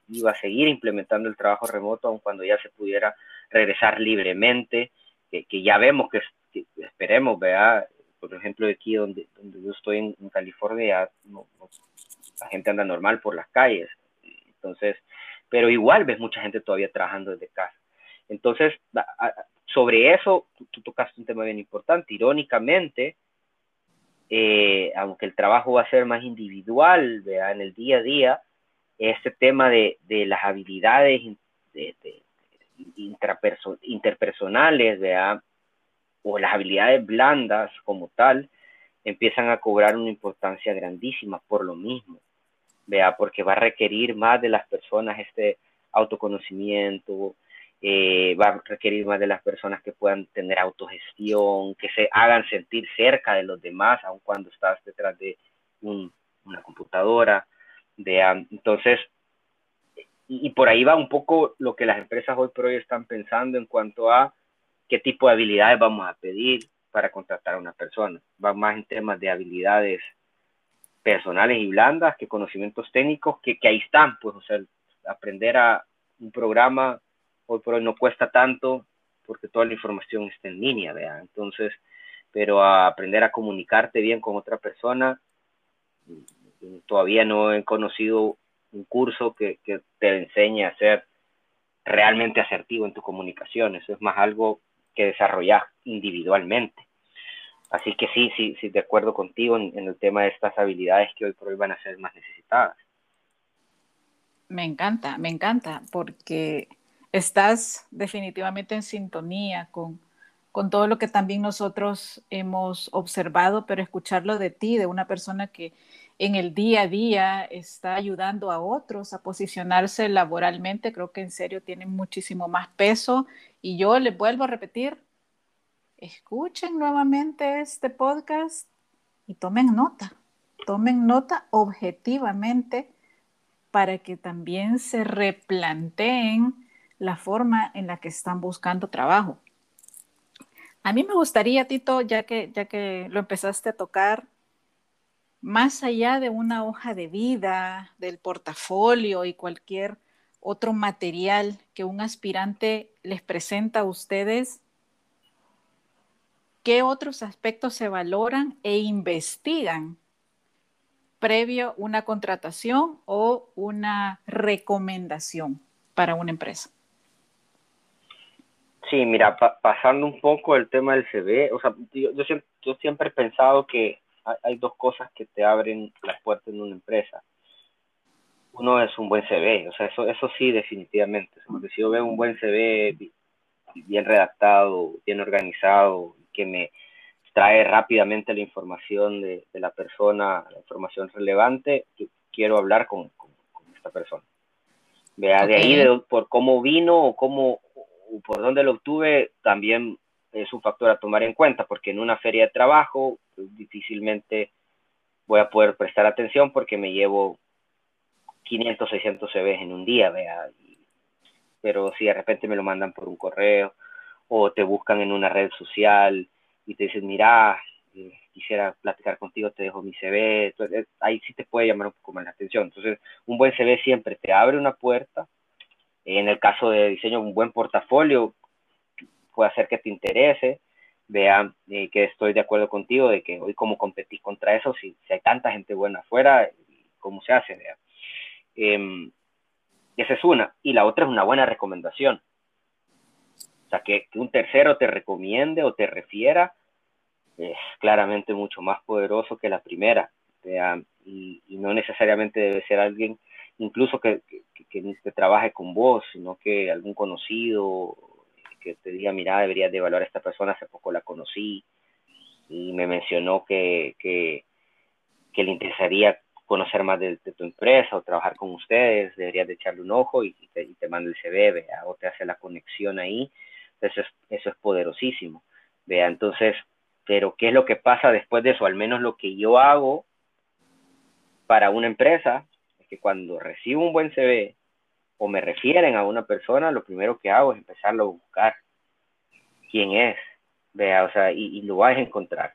iba a seguir implementando el trabajo remoto, aun cuando ya se pudiera regresar libremente, que, que ya vemos que, esperemos, vea, por ejemplo, aquí donde, donde yo estoy en, California, la gente anda normal por las calles, entonces, pero igual ves mucha gente todavía trabajando desde casa. Entonces, sobre eso, tú, tocaste un tema bien importante. Irónicamente, eh, aunque el trabajo va a ser más individual, ¿vea? en el día a día, este tema de, de las habilidades de, interpersonales, ¿vea? o las habilidades blandas como tal, empiezan a cobrar una importancia grandísima por lo mismo, vea, porque va a requerir más de las personas este autoconocimiento, eh, va a requerir más de las personas que puedan tener autogestión, que se hagan sentir cerca de los demás, aun cuando estás detrás de una computadora. Vea. Entonces, y, por ahí va un poco lo que las empresas hoy por hoy están pensando en cuanto a qué tipo de habilidades vamos a pedir para contratar a una persona. Va más en temas de habilidades personales y blandas que conocimientos técnicos que, que ahí están, pues, o sea, aprender a un programa hoy por hoy no cuesta tanto porque toda la información está en línea, ¿vea? Entonces, pero a aprender a comunicarte bien con otra persona, todavía no he conocido un curso que, que te enseñe a ser realmente asertivo en tu comunicación. Eso es más algo que desarrollas individualmente. Así que sí, sí, sí, de acuerdo contigo en, en el tema de estas habilidades que hoy por hoy van a ser más necesitadas. Me encanta, me encanta, porque estás definitivamente en sintonía con, con todo lo que también nosotros hemos observado, pero escucharlo de ti, de una persona que en el día a día está ayudando a otros a posicionarse laboralmente, creo que en serio tiene muchísimo más peso. Y yo les vuelvo a repetir, escuchen nuevamente este podcast y tomen nota, tomen nota objetivamente para que también se replanteen la forma en la que están buscando trabajo. A mí me gustaría, Tito, ya que, ya que lo empezaste a tocar, más allá de una hoja de vida, del portafolio y cualquier otro material que un aspirante les presenta a ustedes, ¿qué otros aspectos se valoran e investigan previo a una contratación o una recomendación para una empresa? Sí, mira, pasando un poco el tema del CV, o sea, yo, yo, siempre, he pensado que hay, dos cosas que te abren las puertas en una empresa. Uno es un buen CV, o sea, eso, eso sí, definitivamente. Porque si yo veo un buen CV bien redactado, bien organizado, que me trae rápidamente la información de, la persona, la información relevante, yo quiero hablar con, esta persona. Vea, de ahí de, por cómo vino o cómo por dónde lo obtuve también es un factor a tomar en cuenta, porque en una feria de trabajo difícilmente voy a poder prestar atención porque me llevo 500, 600 CVs en un día, vea. Pero si de repente me lo mandan por un correo o te buscan en una red social y te dicen, mira, eh, quisiera platicar contigo, te dejo mi CV, ahí sí te puede llamar un poco más la atención. Entonces, un buen CV siempre te abre una puerta en el caso de diseño, un buen portafolio puede hacer que te interese. Vean eh, que estoy de acuerdo contigo de que hoy como competir contra eso si, si hay tanta gente buena afuera, ¿cómo se hace? Eh, esa es una. Y la otra es una buena recomendación. O sea, que, que, un tercero te recomiende o te refiera es claramente mucho más poderoso que la primera, vea, y, no necesariamente debe ser alguien incluso que, que, trabaje con vos, sino que algún conocido que te diga, mira, deberías de evaluar a esta persona, hace poco la conocí y me mencionó que, que, le interesaría conocer más de, tu empresa o trabajar con ustedes, deberías de echarle un ojo y, te, y manda el CV, o te hace la conexión ahí, eso es, eso es poderosísimo, vea, entonces, pero ¿qué es lo que pasa después de eso? Al menos lo que yo hago para una empresa es que cuando recibo un buen CV o me refieren a una persona, lo primero que hago es empezarlo a buscar quién es, vea, o sea, y, lo vas a encontrar.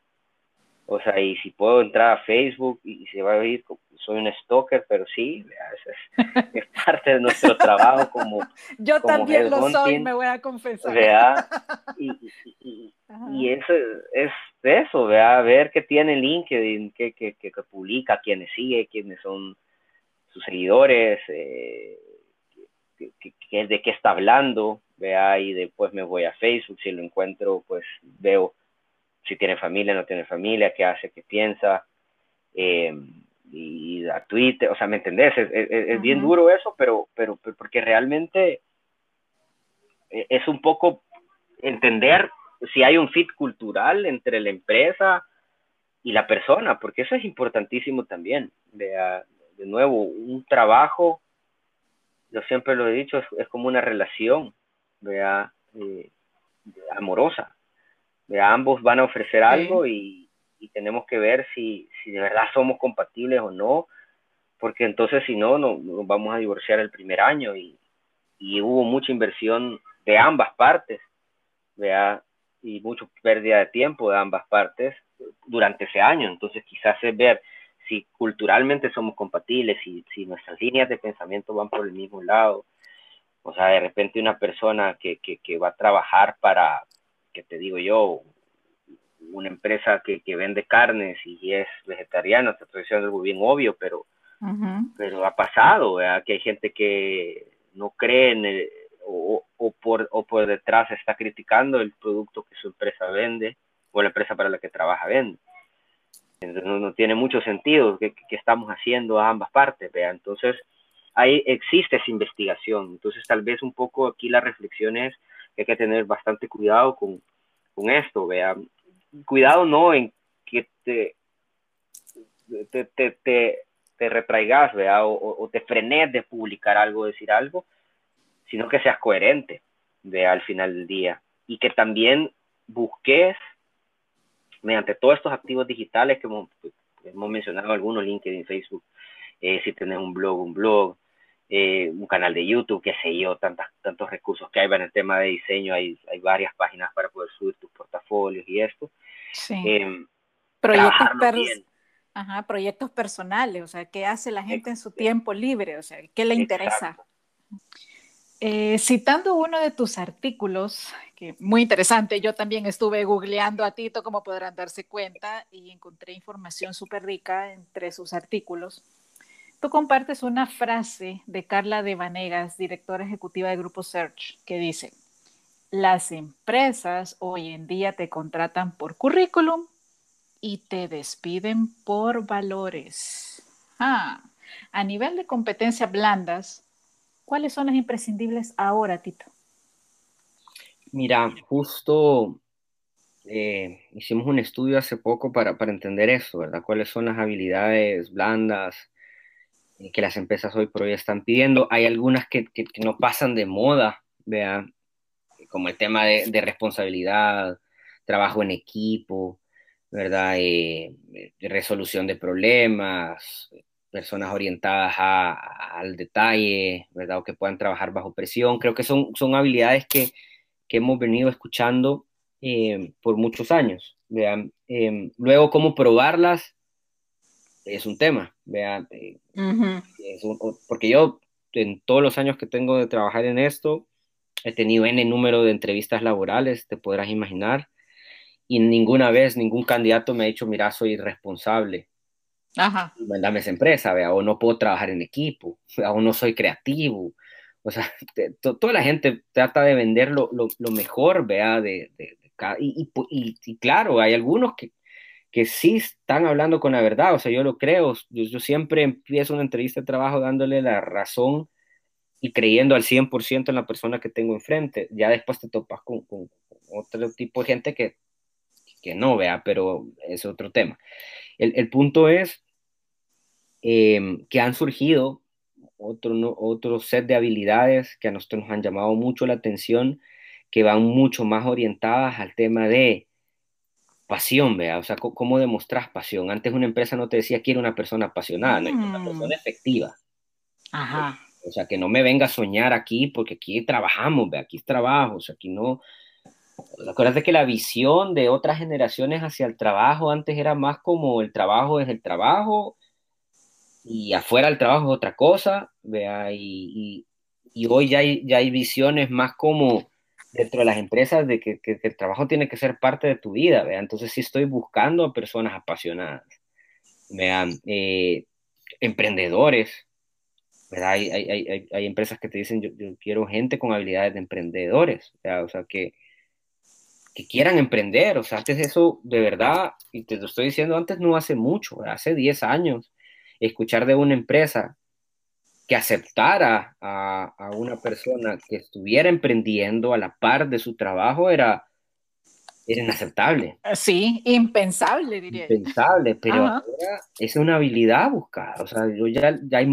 O sea, y si puedo entrar a Facebook y, se va a oír, soy un stalker, pero sí, vea, es, parte de nuestro trabajo como... Yo también lo soy, me voy a confesar. Vea, y, y, eso es eso, vea, ver qué tiene LinkedIn, qué, qué, qué, publica, quiénes sigue, quiénes son sus seguidores, eh, de qué está hablando, vea, y después me voy a Facebook, si lo encuentro, pues veo si tiene familia, no tiene familia, qué hace, qué piensa, eh, y a Twitter, o sea, ¿me entendés? Es, bien duro eso, pero, pero, pero, porque realmente e, es un poco entender si hay un fit cultural entre la empresa y la persona, porque eso es importantísimo también. Vea, de nuevo, un trabajo, yo siempre lo he dicho, es, como una relación, vea, eh, amorosa. Vea, ambos van a ofrecer algo y, tenemos que ver si, si, de verdad somos compatibles o no, porque entonces si no, no nos vamos a divorciar el primer año y, y hubo mucha inversión de ambas partes, vea, y mucha pérdida de tiempo de ambas partes durante ese año. Entonces quizás es ver si culturalmente somos compatibles, si, si nuestras líneas de pensamiento van por el mismo lado. O sea, de repente una persona que, que, va a trabajar para, que te digo yo, una empresa que, que vende carnes y es vegetariana, te estoy diciendo algo bien obvio, pero, pero ha pasado, que hay gente que no cree en el, o, o, por, o por detrás está criticando el producto que su empresa vende o la empresa para la que trabaja vende. Entonces no, tiene mucho sentido que, que, estamos haciendo a ambas partes, vea. Entonces ahí existe esa investigación. Entonces tal vez un poco aquí la reflexión es que hay que tener bastante cuidado con, con esto, vea. Cuidado no en que te, te, te, te, te retraigas, vea, o, o, te frenes de publicar algo, decir algo, sino que seas coherente de al final del día y que también busques mediante todos estos activos digitales que hemos, mencionado algunos, LinkedIn, Facebook, eh, si tienes un blog, un blog, eh, un canal de YouTube, qué sé yo, tantas, tantos recursos que hay en el tema de diseño, hay, hay varias páginas para poder subir tus portafolios y esto. Sí. Em, proyectos, Ajá, proyectos personales, o sea, ¿qué hace la gente en su tiempo libre? O sea, ¿qué le interesa? Eh, citando uno de tus artículos, que muy interesante, yo también estuve googleando a Tito, como podrán darse cuenta, y encontré información súper rica entre sus artículos. Tú compartes una frase de Carla de Vanegas, directora ejecutiva de Grupo Search, que dice, las empresas hoy en día te contratan por currículum y te despiden por valores. Ah, a nivel de competencias blandas, ¿Cuáles son las imprescindibles ahora, Tito? Mira, justo eh, hicimos un estudio hace poco para, entender eso, ¿verdad? ¿Cuáles son las habilidades blandas eh, que las empresas hoy por hoy están pidiendo? Hay algunas que, no pasan de moda, vean, como el tema de, responsabilidad, trabajo en equipo, ¿verdad? Eh, resolución de problemas, personas orientadas al detalle, ¿verdad? O que puedan trabajar bajo presión. Creo que son, son habilidades que, hemos venido escuchando eh, por muchos años. Vean, em, luego, cómo probarlas es un tema, vean, eh, porque yo en todos los años que tengo de trabajar en esto, he tenido N número de entrevistas laborales, te podrás imaginar, y ninguna vez ningún candidato me ha dicho, mira, soy irresponsable, Ajá. mandame esa empresa, ¿vea? o no puedo trabajar en equipo, o no soy creativo. O sea, toda la gente trata de vender lo, lo, mejor, vea, de, de, y, y, claro, hay algunos que, que sí están hablando con la verdad, o sea, yo lo creo, yo, siempre empiezo una entrevista de trabajo dándole la razón y creyendo al 100% en la persona que tengo enfrente, ya después te topas con, con otro tipo de gente que, que no, vea, pero es otro tema. El, el punto es em, que han surgido otro, otro set de habilidades que a nosotros nos han llamado mucho la atención, que van mucho más orientadas al tema de pasión, vea, o sea, ¿cómo demostras pasión? Antes una empresa no te decía quiero una persona apasionada, no, una mm. persona efectiva. Ajá. O sea, que no me venga a soñar aquí, porque aquí trabajamos, vea, aquí es trabajo, o sea, aquí no... Acuérdate que la visión de otras generaciones hacia el trabajo antes era más como el trabajo es el trabajo y afuera el trabajo es otra cosa, vea, y, y, hoy ya hay, ya hay visiones más como dentro de las empresas de que, que, el trabajo tiene que ser parte de tu vida, vea, entonces sí estoy buscando a personas apasionadas, vean, eh, emprendedores, ¿verdad? Hay, hay, hay, hay, empresas que te dicen, yo, yo, quiero gente con habilidades de emprendedores, o sea, que, que quieran emprender, o sea, antes eso de verdad, y te lo estoy diciendo antes, no hace mucho, hace 10 años, escuchar de una empresa que aceptara a, una persona que estuviera emprendiendo a la par de su trabajo era, era inaceptable. Sí, impensable, diría. Impensable, pero ahora es una habilidad buscada. O sea, yo ya, ya hay,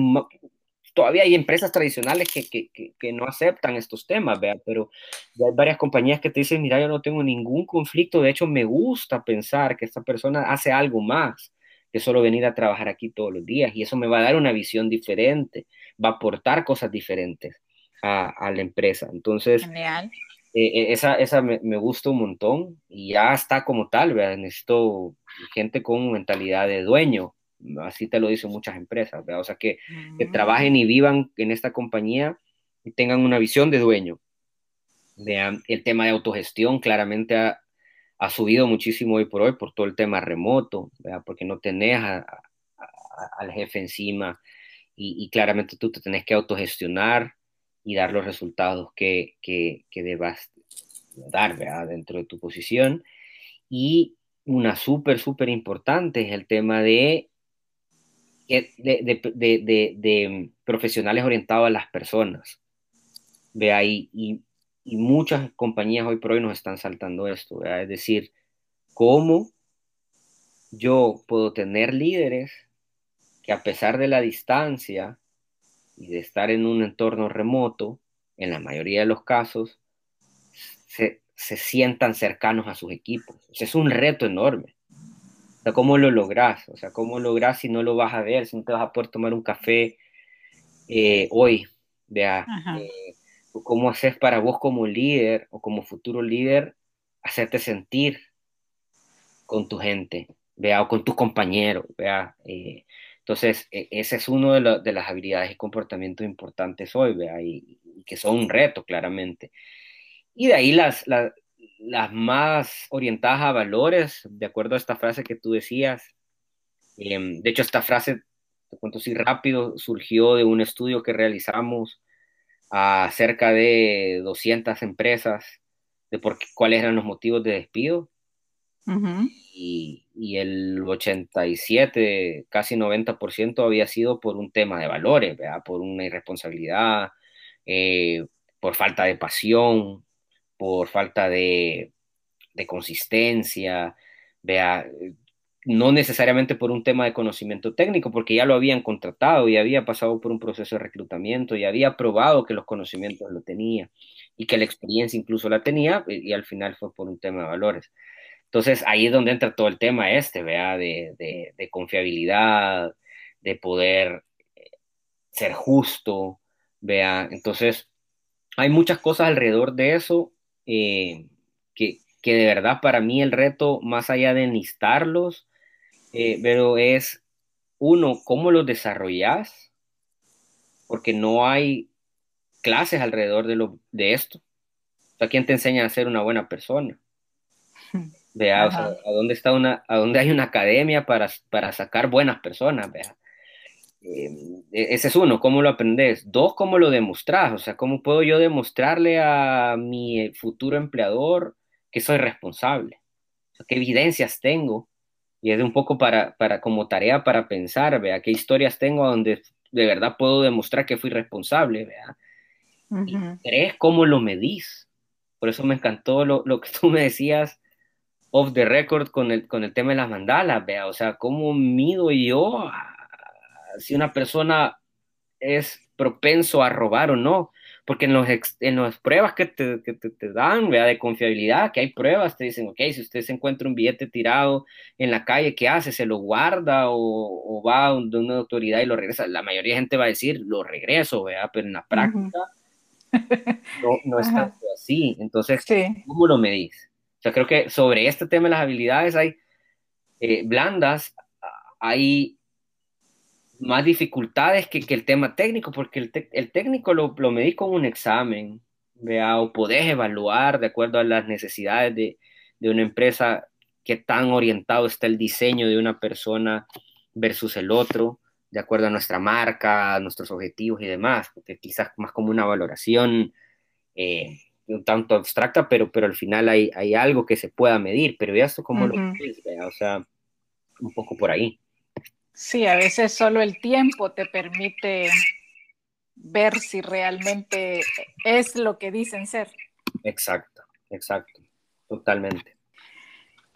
todavía hay empresas tradicionales que, que, que, no aceptan estos temas, ¿vea? pero ya hay varias compañías que te dicen, mira, yo no tengo ningún conflicto, de hecho me gusta pensar que esta persona hace algo más que solo venir a trabajar aquí todos los días y eso me va a dar una visión diferente, va a aportar cosas diferentes a, a la empresa. Entonces, Genial. Eh, eh, esa, esa me, me, gusta un montón y ya está como tal, ¿verdad? necesito gente con mentalidad de dueño, así te lo dicen muchas empresas, ¿verdad? o sea, que, que mm. trabajen y vivan en esta compañía y tengan una visión de dueño. Vean, el tema de autogestión claramente ha, ha subido muchísimo hoy por hoy por todo el tema remoto, porque no tenés al jefe encima y, claramente tú te tenés que autogestionar y dar los resultados que, que, que debas dar dentro de tu posición. Y una súper, súper importante es el tema de de, de, de, de, profesionales orientados a las personas. Ve ahí, y, y muchas compañías hoy por hoy nos están saltando esto, es decir, cómo yo puedo tener líderes que a pesar de la distancia y de estar en un entorno remoto, en la mayoría de los casos, se, se sientan cercanos a sus equipos. es un reto enorme. Sea, ¿cómo lo logras? O sea, ¿cómo logras si no lo vas a ver, si no te vas a poder tomar un café eh, hoy? Vea, eh, cómo haces para vos como líder o como futuro líder hacerte sentir con tu gente, vea, o con tus compañeros, vea. Eh, entonces, e, ese es uno de, de, las habilidades y comportamientos importantes hoy, vea, y, que son un reto, claramente. Y de ahí las, las, las, más orientadas a valores, de acuerdo a esta frase que tú decías. Eh, de hecho, esta frase, te cuento así rápido, surgió de un estudio que realizamos a cerca de 200 empresas de por qué, cuáles eran los motivos de despido. y, y, el 87, casi 90% había sido por un tema de valores, ¿verdad? por una irresponsabilidad, eh, por falta de pasión, por falta de, de consistencia, vea, no necesariamente por un tema de conocimiento técnico, porque ya lo habían contratado y había pasado por un proceso de reclutamiento y había probado que los conocimientos lo tenía y que la experiencia incluso la tenía y, al final fue por un tema de valores. Entonces ahí es donde entra todo el tema este, vea, de, de, confiabilidad, de poder eh, ser justo, vea. Entonces hay muchas cosas alrededor de eso eh, que, que de verdad para mí el reto, más allá de enlistarlos, eh, pero es, uno, cómo lo desarrollas, porque no hay clases alrededor de, lo, de esto. O sea, ¿quién te enseña a ser una buena persona? Vea, a dónde está una, a dónde hay una academia para, para sacar buenas personas, vea. Eh, ese es uno, ¿cómo lo aprendes? Dos, ¿cómo lo demostras? O sea, ¿cómo puedo yo demostrarle a mi futuro empleador que soy responsable? ¿Qué evidencias tengo? Y es un poco para, para como tarea para pensar, vea, qué historias tengo donde de verdad puedo demostrar que fui responsable, vea. ¿Crees cómo lo medís? Por eso me encantó lo, lo, que tú me decías off the record con el, con el tema de las mandalas, vea, o sea, ¿cómo mido yo si una persona es propenso a robar o no? porque en, los en las pruebas que te, que te, dan, ¿vea? de confiabilidad, que hay pruebas, te dicen, ok, si usted se encuentra un billete tirado en la calle, ¿qué hace? ¿Se lo guarda o, o va de una autoridad y lo regresa? La mayoría de gente va a decir, lo regreso, ¿vea? pero en la práctica no, no es tanto así. Entonces, ¿cómo lo medís? O sea, creo que sobre este tema de las habilidades hay eh, blandas, hay más dificultades que, que, el tema técnico, porque el, el técnico lo, lo medís con un examen, ¿vea? o podés evaluar de acuerdo a las necesidades de, de una empresa, qué tan orientado está el diseño de una persona versus el otro, de acuerdo a nuestra marca, a nuestros objetivos y demás, porque quizás más como una valoración eh, un tanto abstracta, pero, pero al final hay, hay algo que se pueda medir, pero ya esto como lo ves, o sea, un poco por ahí. Sí, a veces solo el tiempo te permite ver si realmente es lo que dicen ser. Exacto, exacto, totalmente.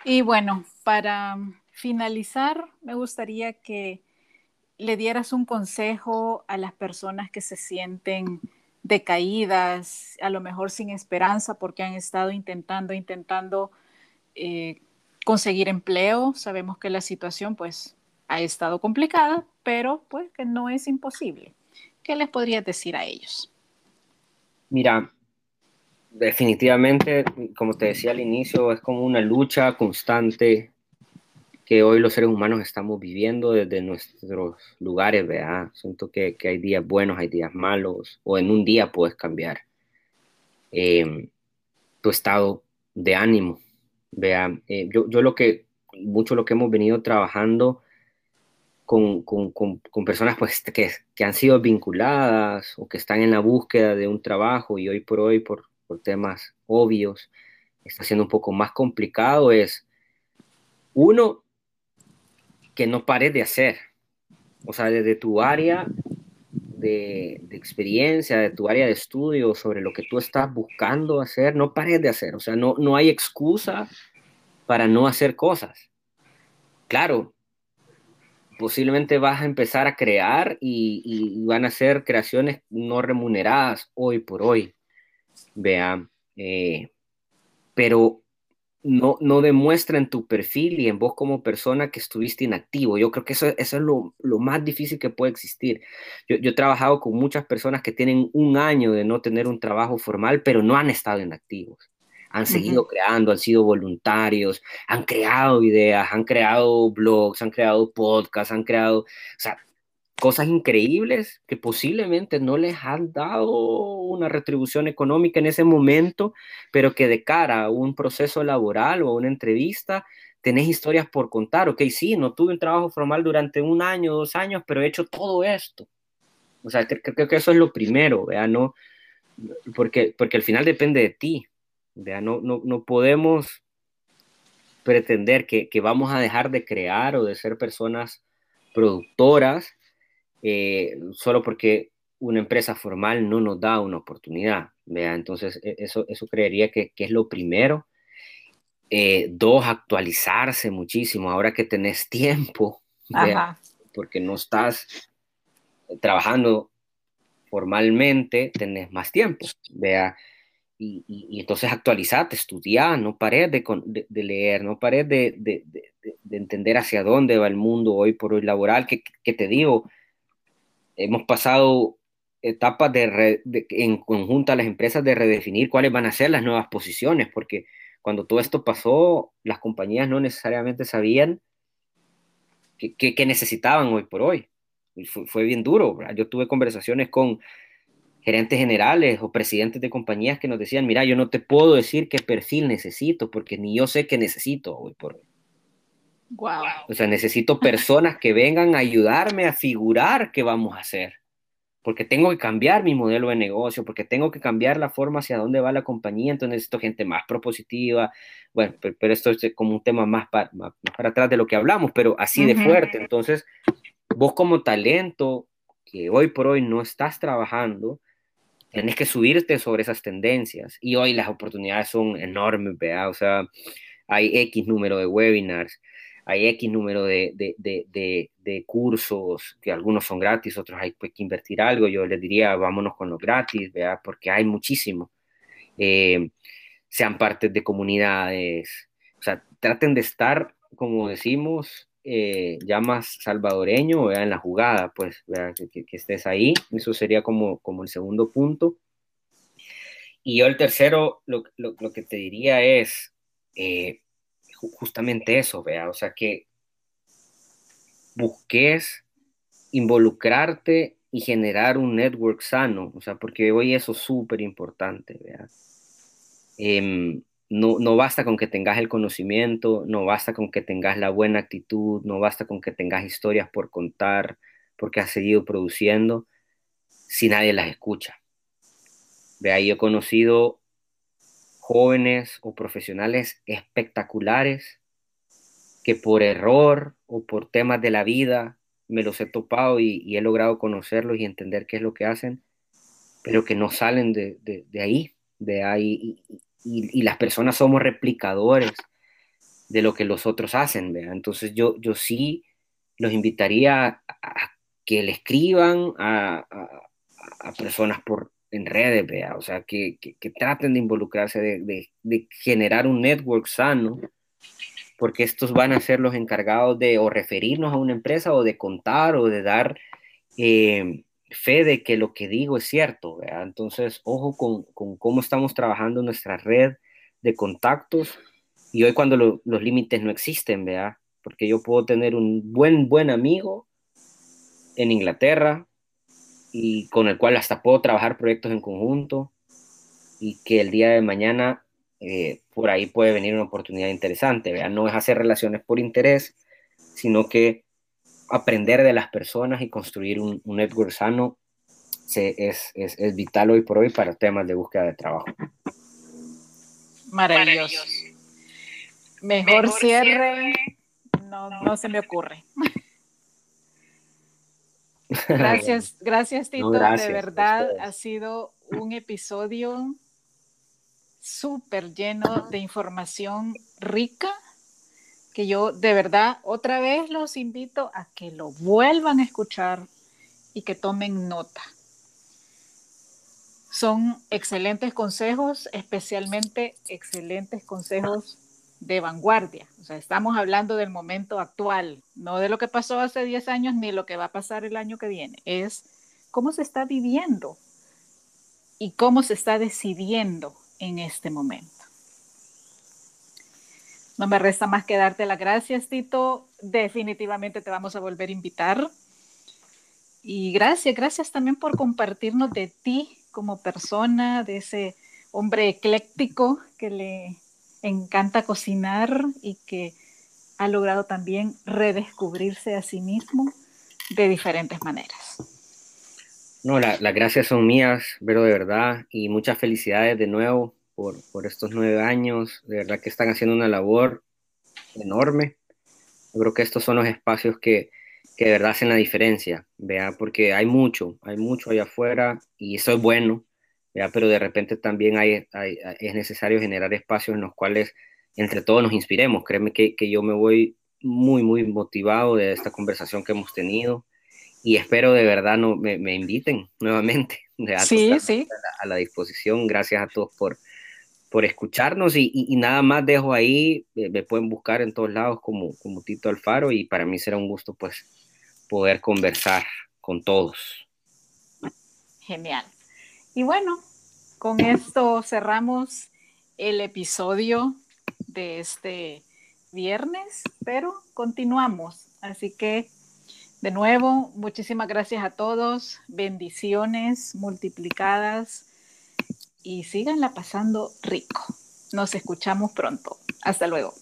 Y bueno, para finalizar, me gustaría que le dieras un consejo a las personas que se sienten decaídas, a lo mejor sin esperanza porque han estado intentando, intentando eh, conseguir empleo. Sabemos que la situación pues ha estado complicada, pero pues que no es imposible. ¿Qué les podrías decir a ellos? Mira, definitivamente, como te decía al inicio, es como una lucha constante que hoy los seres humanos estamos viviendo desde nuestros lugares, ¿verdad? Siento que, hay días buenos, hay días malos, o en un día puedes cambiar eh, tu estado de ánimo, vea. Eh, yo, yo lo que, mucho lo que hemos venido trabajando con, con, con, personas pues, que, que, han sido vinculadas o que están en la búsqueda de un trabajo y hoy por hoy, por, por temas obvios, está siendo un poco más complicado, es uno, que no pares de hacer. O sea, desde tu área de, experiencia, de tu área de estudio, sobre lo que tú estás buscando hacer, no pares de hacer. O sea, no, no hay excusa para no hacer cosas. Claro, posiblemente vas a empezar a crear y, van a ser creaciones no remuneradas hoy por hoy. Vea, eh, pero no, no demuestra en tu perfil y en vos como persona que estuviste inactivo. Yo creo que eso, es lo, lo, más difícil que puede existir. Yo, yo, he trabajado con muchas personas que tienen un año de no tener un trabajo formal, pero no han estado inactivos han seguido creando, han sido voluntarios, han creado ideas, han creado blogs, han creado podcasts, han creado, o sea, cosas increíbles que posiblemente no les han dado una retribución económica en ese momento, pero que de cara a un proceso laboral o a una entrevista, tenés historias por contar. Ok, sí, no tuve un trabajo formal durante un año, dos años, pero he hecho todo esto. O sea, creo, que eso es lo primero, ¿vea? No, porque, porque al final depende de ti. No, no, no podemos pretender que, que, vamos a dejar de crear o de ser personas productoras eh, solo porque una empresa formal no nos da una oportunidad. ¿vea? Entonces, e, eso, eso creería que, que es lo primero. Eh, dos, actualizarse muchísimo ahora que tenés tiempo, porque no estás trabajando formalmente, tenés más tiempo. ¿vea? Y, entonces actualizate, estudiar, no pares de, de, leer, no pares de, de, entender hacia dónde va el mundo hoy por hoy laboral, que, que te digo, hemos pasado etapas de, en conjunto a las empresas de redefinir cuáles van a ser las nuevas posiciones, porque cuando todo esto pasó, las compañías no necesariamente sabían qué necesitaban hoy por hoy. Y fue, fue bien duro. Yo tuve conversaciones con gerentes generales o presidentes de compañías que nos decían, mira, yo no te puedo decir qué perfil necesito porque ni yo sé qué necesito hoy por hoy. O sea, necesito personas que vengan a ayudarme a figurar qué vamos a hacer. porque tengo que cambiar mi modelo de negocio, porque tengo que cambiar la forma hacia dónde va la compañía, entonces necesito gente más propositiva. Bueno, pero, esto es como un tema más para, para atrás de lo que hablamos, pero así de fuerte. Entonces, vos como talento que hoy por hoy no estás trabajando, tenés que subirte sobre esas tendencias. Y hoy las oportunidades son enormes, ¿vea? O sea, hay X número de webinars, hay X número de, de, cursos, que algunos son gratis, otros hay que invertir algo. Yo les diría, vámonos con los gratis, ¿vea? Porque hay muchísimo. Eh, sean partes de comunidades, o sea, traten de estar, como decimos, eh, ya más salvadoreño en la jugada, pues que, estés ahí. Eso sería como, como el segundo punto. Y yo el tercero, lo, que te diría es eh, justamente eso, vea, o sea, que busques involucrarte y generar un network sano, o sea, porque hoy eso es súper importante, vea. Em, no, basta con que tengas el conocimiento, no basta con que tengas la buena actitud, no basta con que tengas historias por contar, porque has seguido produciendo, si nadie las escucha. De ahí he conocido jóvenes o profesionales espectaculares que por error o por temas de la vida me los he topado y, he logrado conocerlos y entender qué es lo que hacen, pero que no salen de, ahí, de ahí, las personas somos replicadores de lo que los otros hacen, Entonces yo, yo sí los invitaría a, que le escriban a, personas por, en redes, ¿vea? O sea, que, traten de involucrarse, de, generar un network sano, porque estos van a ser los encargados de o referirnos a una empresa o de contar o de dar eh, fe de que lo que digo es cierto. Entonces, ojo con, cómo estamos trabajando nuestra red de contactos y hoy cuando los límites no existen, ¿vea? porque yo puedo tener un buen, buen amigo en Inglaterra y con el cual hasta puedo trabajar proyectos en conjunto y que el día de mañana eh, por ahí puede venir una oportunidad interesante. ¿vea? No es hacer relaciones por interés, sino que aprender de las personas y construir un, network sano es, vital hoy por hoy para temas de búsqueda de trabajo. Maravilloso. Mejor, cierre, No, se me ocurre. Gracias, gracias Tito, de verdad ha sido un episodio súper lleno de información rica que yo de verdad otra vez los invito a que lo vuelvan a escuchar y que tomen nota. Son excelentes consejos, especialmente excelentes consejos de vanguardia. O sea, estamos hablando del momento actual, no de lo que pasó hace 10 años ni lo que va a pasar el año que viene. Es cómo se está viviendo y cómo se está decidiendo en este momento. No me resta más que darte las gracias, Tito. Definitivamente te vamos a volver a invitar. Y gracias, gracias también por compartirnos de ti como persona, de ese hombre ecléctico que le encanta cocinar y que ha logrado también redescubrirse a sí mismo de diferentes maneras. No, las gracias son mías, pero de verdad, y muchas felicidades de nuevo por, estos nueve años. De verdad que están haciendo una labor enorme. Yo creo que estos son los espacios que, que de verdad hacen la diferencia, ¿vea? porque hay mucho, hay mucho allá afuera y eso es bueno, ¿vea? pero de repente también hay, es necesario generar espacios en los cuales entre todos nos inspiremos. Créeme que, que yo me voy muy, muy motivado de esta conversación que hemos tenido y espero de verdad no, me, me inviten nuevamente. sí, sí. a la disposición. Gracias a todos por, por escucharnos y, nada más dejo ahí, eh, me pueden buscar en todos lados como, como Tito Alfaro y para mí será un gusto pues poder conversar con todos. Genial. Y bueno, con esto cerramos el episodio de este viernes, pero continuamos. Así que, de nuevo, muchísimas gracias a todos, bendiciones multiplicadas y síganla pasando rico. Nos escuchamos pronto. Hasta luego.